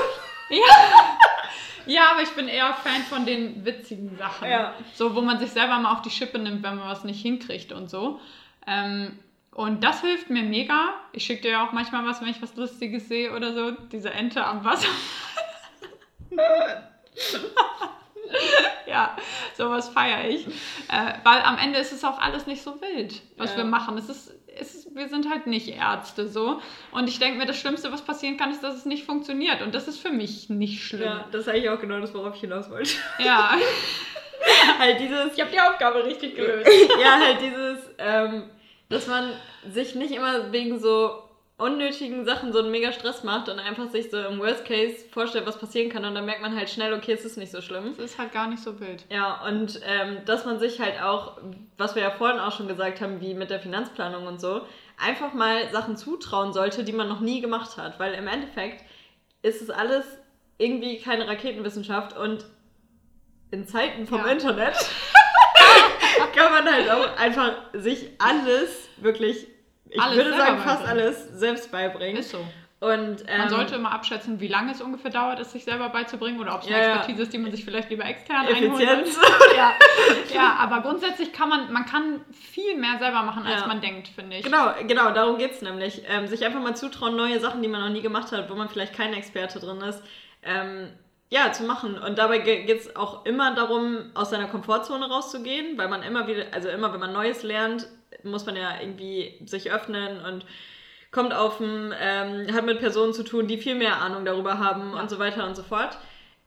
Ja, aber ich bin eher Fan von den witzigen Sachen. Ja. So, wo man sich selber mal auf die Schippe nimmt, wenn man was nicht hinkriegt und so. Ähm, und das hilft mir mega. Ich schicke dir ja auch manchmal was, wenn ich was Lustiges sehe oder so. Diese Ente am Wasser. ja, sowas feiere ich. Äh, weil am Ende ist es auch alles nicht so wild, was Ja. wir machen. Es ist, es ist, wir sind halt nicht Ärzte so. Und ich denke mir, das Schlimmste, was passieren kann, ist, dass es nicht funktioniert. Und das ist für mich nicht schlimm. Ja, das ist eigentlich auch genau das, worauf ich hinaus wollte. ja. halt dieses, Ich habe die Aufgabe richtig gelöst. ja, halt dieses, ähm, dass man sich nicht immer wegen so unnötigen Sachen so einen mega Stress macht und einfach sich so im Worst Case vorstellt, was passieren kann und dann merkt man halt schnell, okay, es ist nicht so schlimm. Es ist halt gar nicht so wild. Ja, und ähm, dass man sich halt auch, was wir ja vorhin auch schon gesagt haben, wie mit der Finanzplanung und so, einfach mal Sachen zutrauen sollte, die man noch nie gemacht hat. Weil im Endeffekt ist es alles irgendwie keine Raketenwissenschaft und in Zeiten vom Ja. Internet kann man halt auch einfach sich alles wirklich, ich Alles würde sagen, fast alles selbst beibringen. Ist so. Und, ähm, Man sollte immer abschätzen, wie lange es ungefähr dauert, es sich selber beizubringen oder ob es eine Ja. Expertise ist, die man sich vielleicht lieber extern. Effizienz. Ja. ja, aber grundsätzlich kann man, man kann viel mehr selber machen, als Ja. man denkt, finde ich. Genau, genau, darum geht es nämlich. Ähm, sich einfach mal zutrauen, neue Sachen, die man noch nie gemacht hat, wo man vielleicht kein Experte drin ist, ähm, ja, zu machen. Und dabei geht es auch immer darum, aus seiner Komfortzone rauszugehen, weil man immer wieder, also immer, wenn man Neues lernt, muss man ja irgendwie sich öffnen und kommt auf ein, ähm, hat mit Personen zu tun, die viel mehr Ahnung darüber haben Ja. und so weiter und so fort.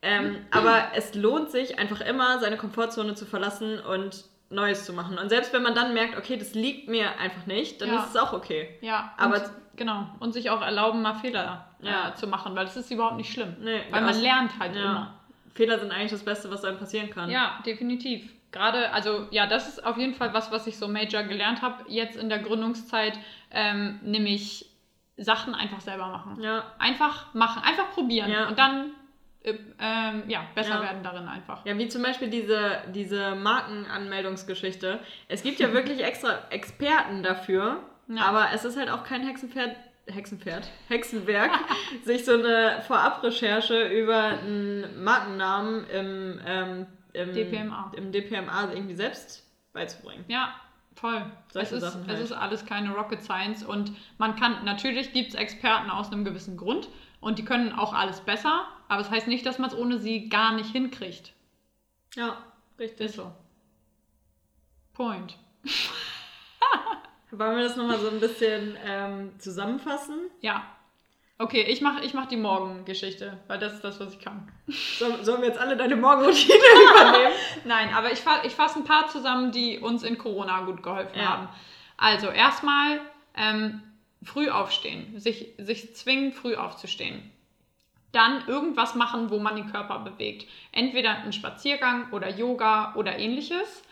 Ähm, aber es lohnt sich einfach immer, seine Komfortzone zu verlassen und Neues zu machen. Und selbst wenn man dann merkt, okay, das liegt mir einfach nicht, dann Ja. ist es auch okay. Ja, Aber- und, genau. Und sich auch erlauben, mal Fehler Ja. äh, zu machen, weil das ist überhaupt nicht schlimm. Nee, weil man lernt halt Ja. immer. Fehler sind eigentlich das Beste, was einem passieren kann. Ja, definitiv. Gerade, also ja, das ist auf jeden Fall was, was ich so major gelernt habe jetzt in der Gründungszeit, ähm, nämlich Sachen einfach selber machen. Ja, Einfach machen, einfach probieren Ja. und dann äh, ähm, ja, besser Ja. werden darin einfach. Ja, wie zum Beispiel diese, diese Markenanmeldungsgeschichte. Es gibt ja wirklich extra Experten dafür, Ja. aber es ist halt auch kein Hexenpferd, Hexenpferd, Hexenwerk, sich so eine Vorabrecherche über einen Markennamen im, ähm, im DPMA. im DPMA irgendwie selbst beizubringen. Ja, voll. Solche es ist, Sachen es halt. ist alles keine Rocket Science und man kann, natürlich gibt es Experten aus einem gewissen Grund und die können auch alles besser, aber es heißt nicht, dass man es ohne sie gar nicht hinkriegt. Ja, richtig. Ist so. Point. Wollen wir das nochmal so ein bisschen ähm, zusammenfassen? Ja. Okay, ich mache ich mach die Morgengeschichte, weil das ist das, was ich kann. Sollen, sollen wir jetzt alle deine Morgenroutine übernehmen? Nein, aber ich, fa ich fasse ein paar zusammen, die uns in Corona gut geholfen Ja. haben. Also erstmal ähm, früh aufstehen, sich, sich zwingen, früh aufzustehen. Dann irgendwas machen, wo man den Körper bewegt. Entweder einen Spaziergang oder Yoga oder ähnliches.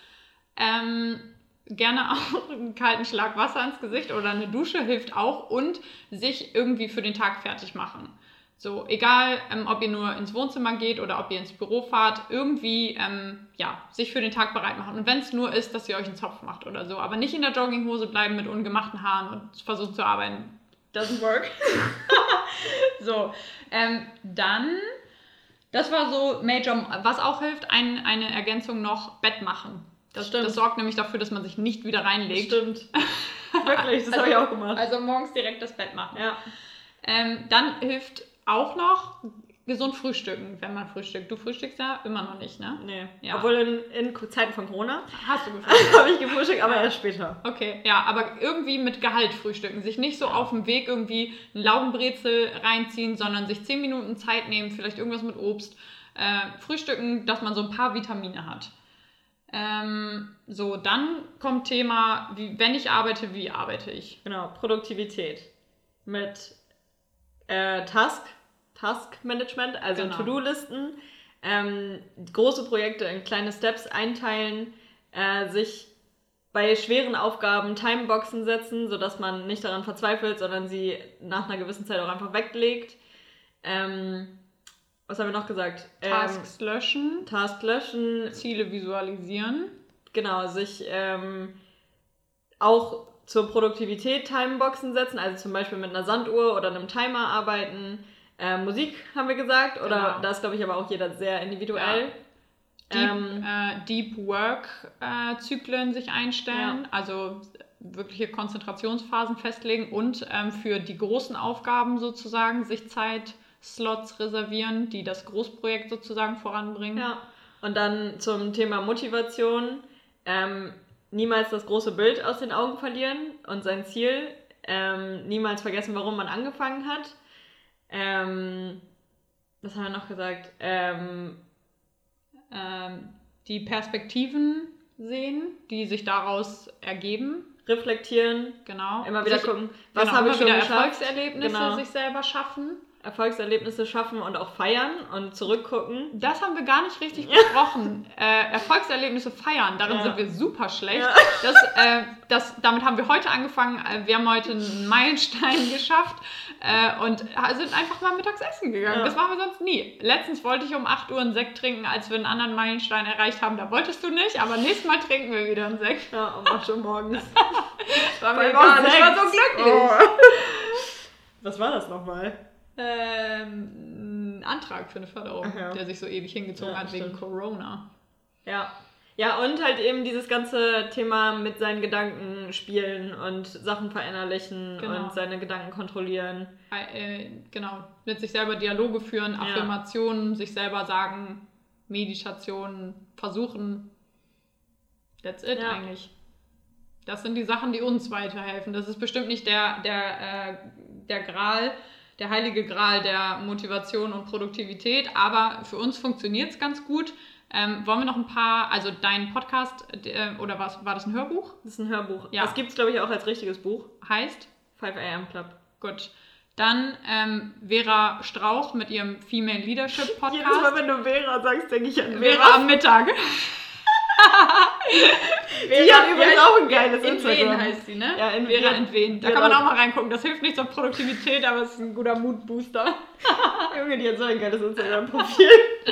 Ähm, gerne auch einen kalten Schlag Wasser ins Gesicht oder eine Dusche hilft auch und sich irgendwie für den Tag fertig machen. So, egal, ähm, ob ihr nur ins Wohnzimmer geht oder ob ihr ins Büro fahrt, irgendwie, ähm, ja, sich für den Tag bereit machen. Und wenn es nur ist, dass ihr euch einen Zopf macht oder so, aber nicht in der Jogginghose bleiben mit ungemachten Haaren und versuchen zu arbeiten. Doesn't work. so, ähm, dann, das war so Major, was auch hilft, ein, eine Ergänzung noch, Bett machen. Das, Stimmt. das sorgt nämlich dafür, dass man sich nicht wieder reinlegt. Stimmt. Wirklich, das habe ich auch gemacht. Also morgens direkt das Bett machen. ja. Ähm, dann hilft auch noch gesund frühstücken, wenn man frühstückt. Du frühstückst ja immer noch nicht, ne? Nee. Ja. Obwohl in, in Zeiten von Corona Hast du gefrühstückt? habe ich gefrühstückt, aber erst später. Okay, ja, aber irgendwie mit Gehalt frühstücken. Sich nicht so auf dem Weg irgendwie einen Laugenbrezel reinziehen, sondern sich 10 Minuten Zeit nehmen, vielleicht irgendwas mit Obst. Äh, frühstücken, dass man so ein paar Vitamine hat. Ähm, so, dann kommt Thema, wie, wenn ich arbeite, wie arbeite ich? Genau, Produktivität. Mit äh, Task, Task-Management, also Genau. To-Do-Listen, ähm, große Projekte in kleine Steps einteilen, äh, sich bei schweren Aufgaben Timeboxen setzen, sodass man nicht daran verzweifelt, sondern sie nach einer gewissen Zeit auch einfach weglegt. Ähm, was haben wir noch gesagt? Tasks löschen, Ähm, Task löschen, Ziele visualisieren. genau, sich ähm, auch zur Produktivität Timeboxen setzen, also zum Beispiel mit einer Sanduhr oder einem Timer arbeiten. Äh, Musik haben wir gesagt, oder Genau. da ist, glaube ich, aber auch jeder sehr individuell. Deep, Ähm, äh, Deep Work äh, Zyklen sich einstellen, also wirkliche Konzentrationsphasen festlegen und ähm, für die großen Aufgaben sozusagen sich Zeitslots reservieren, die das Großprojekt sozusagen voranbringen. Ja. Und dann zum Thema Motivation. Ähm, niemals das große Bild aus den Augen verlieren und sein Ziel. Ähm, niemals vergessen, warum man angefangen hat. Ähm, was haben wir noch gesagt? Ähm, Ähm, die Perspektiven sehen, die sich daraus ergeben. reflektieren, Genau. immer wieder sich, gucken, was genau, habe ich schon wieder geschafft. Erfolgserlebnisse Genau. sich selber schaffen. Erfolgserlebnisse schaffen und auch feiern und zurückgucken. Das haben wir gar nicht richtig besprochen. Äh, Erfolgserlebnisse feiern, darin Ja. sind wir super schlecht. Ja. Das, äh, das, damit haben wir heute angefangen. Äh, Wir haben heute einen Meilenstein geschafft äh, und sind einfach mal mittags essen gegangen. Ja. Das machen wir sonst nie. Letztens wollte ich um 8 Uhr einen Sekt trinken, als wir einen anderen Meilenstein erreicht haben. Da wolltest du nicht, aber nächstes Mal trinken wir wieder einen Sekt. Ja, um 8 Uhr morgens. War mir egal, ich war so glücklich. Oh. Was war das nochmal? Ähm, ein Antrag für eine Förderung, Ach ja. der sich so ewig hingezogen Ja, hat wegen stimmt. Corona. Ja. Ja, und halt eben dieses ganze Thema mit seinen Gedanken spielen und Sachen verinnerlichen Genau. und seine Gedanken kontrollieren. äh, genau, mit sich selber Dialoge führen, Ja. Affirmationen, sich selber sagen, Meditationen versuchen. That's it Ja. eigentlich. Das sind die Sachen, die uns weiterhelfen. Das ist bestimmt nicht der, der, äh, der Gral, der heilige Gral der Motivation und Produktivität, aber für uns funktioniert es ganz gut. Ähm, wollen wir noch ein paar, also dein Podcast, äh, oder was, war das ein Hörbuch? Das ist ein Hörbuch. Ja. Das gibt es, glaube ich, auch als richtiges Buch. Heißt? 5 AM Club. Gut. Dann ähm, Vera Strauch mit ihrem Female Leadership Podcast. Jedes Mal, wenn du Vera sagst, denke ich an Vera am Mittag. Die hat übrigens auch ein geiles in Instagram. Wien heißt sie, ne? Ja, in Vera Wien. Da kann man auch mal reingucken. Das hilft nicht zur Produktivität, aber es ist ein guter Moodbooster. Junge, die hat so ein geiles Instagram-Profil.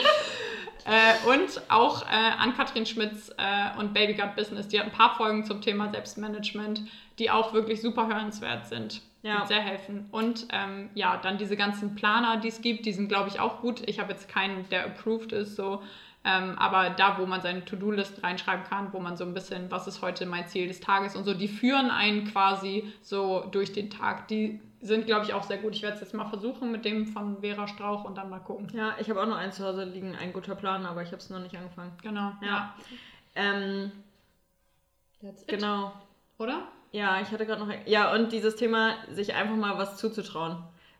Äh, und auch äh, an Katrin Schmitz äh, und Baby Gut Business. Die hat ein paar Folgen zum Thema Selbstmanagement, die auch wirklich super hörenswert sind. Ja. Und sehr helfen. Und ähm, ja, dann diese ganzen Planer, die es gibt, die sind, glaube ich, auch gut. Ich habe jetzt keinen, der approved ist, so. Ähm, aber da, wo man seine To-Do-List reinschreiben kann, wo man so ein bisschen, was ist heute mein Ziel des Tages und so, die führen einen quasi so durch den Tag. Die sind, glaube ich, auch sehr gut. Ich werde es jetzt mal versuchen mit dem von Vera Strauch und dann mal gucken. Ja, ich habe auch noch eins zu Hause liegen, ein guter Plan, aber ich habe es noch nicht angefangen. Genau. Ja. Ähm, That's it. genau. Oder? Ja, ich hatte gerade noch. Ja, und dieses Thema, sich einfach mal was zuzutrauen.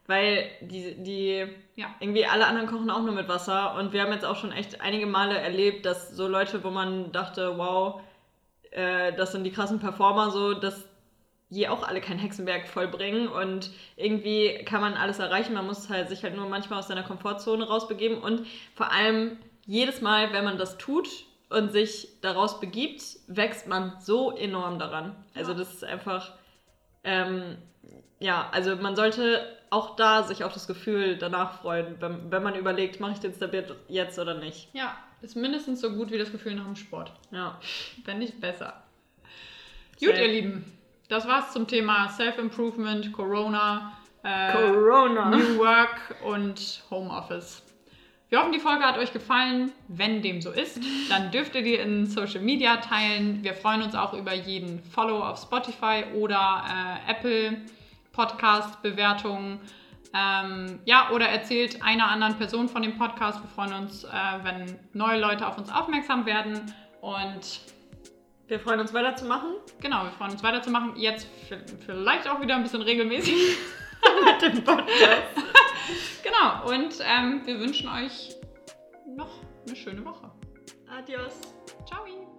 Weil die, die Ja. irgendwie alle anderen kochen auch nur mit Wasser. Und wir haben jetzt auch schon echt einige Male erlebt, dass so Leute, wo man dachte, wow, äh, das sind die krassen Performer, so, dass die auch alle kein Hexenwerk vollbringen. Und irgendwie kann man alles erreichen. Man muss halt sich halt nur manchmal aus seiner Komfortzone rausbegeben. Und vor allem jedes Mal, wenn man das tut und sich daraus begibt, wächst man so enorm daran. Also das ist einfach, ähm, ja, also man sollte auch da sich auf das Gefühl danach freuen, wenn, wenn man überlegt, mache ich den Step jetzt oder nicht. Ja, ist mindestens so gut wie das Gefühl nach dem Sport. Ja. Wenn nicht besser. Gut, ihr Lieben. Das war's zum Thema Self-Improvement, Corona, äh, Corona. New Work und Homeoffice. Wir hoffen, die Folge hat euch gefallen. Wenn dem so ist, dann dürft ihr die in Social Media teilen. Wir freuen uns auch über jeden Follow auf Spotify oder äh, Apple Podcast Bewertungen. Ähm, ja, oder erzählt einer anderen Person von dem Podcast. Wir freuen uns, äh, wenn neue Leute auf uns aufmerksam werden. Und Wir freuen uns weiterzumachen genau, wir freuen uns weiterzumachen. Jetzt vielleicht auch wieder ein bisschen regelmäßig. mit dem Podcast. Genau, und ähm, wir wünschen euch noch eine schöne Woche. Adios. Ciao!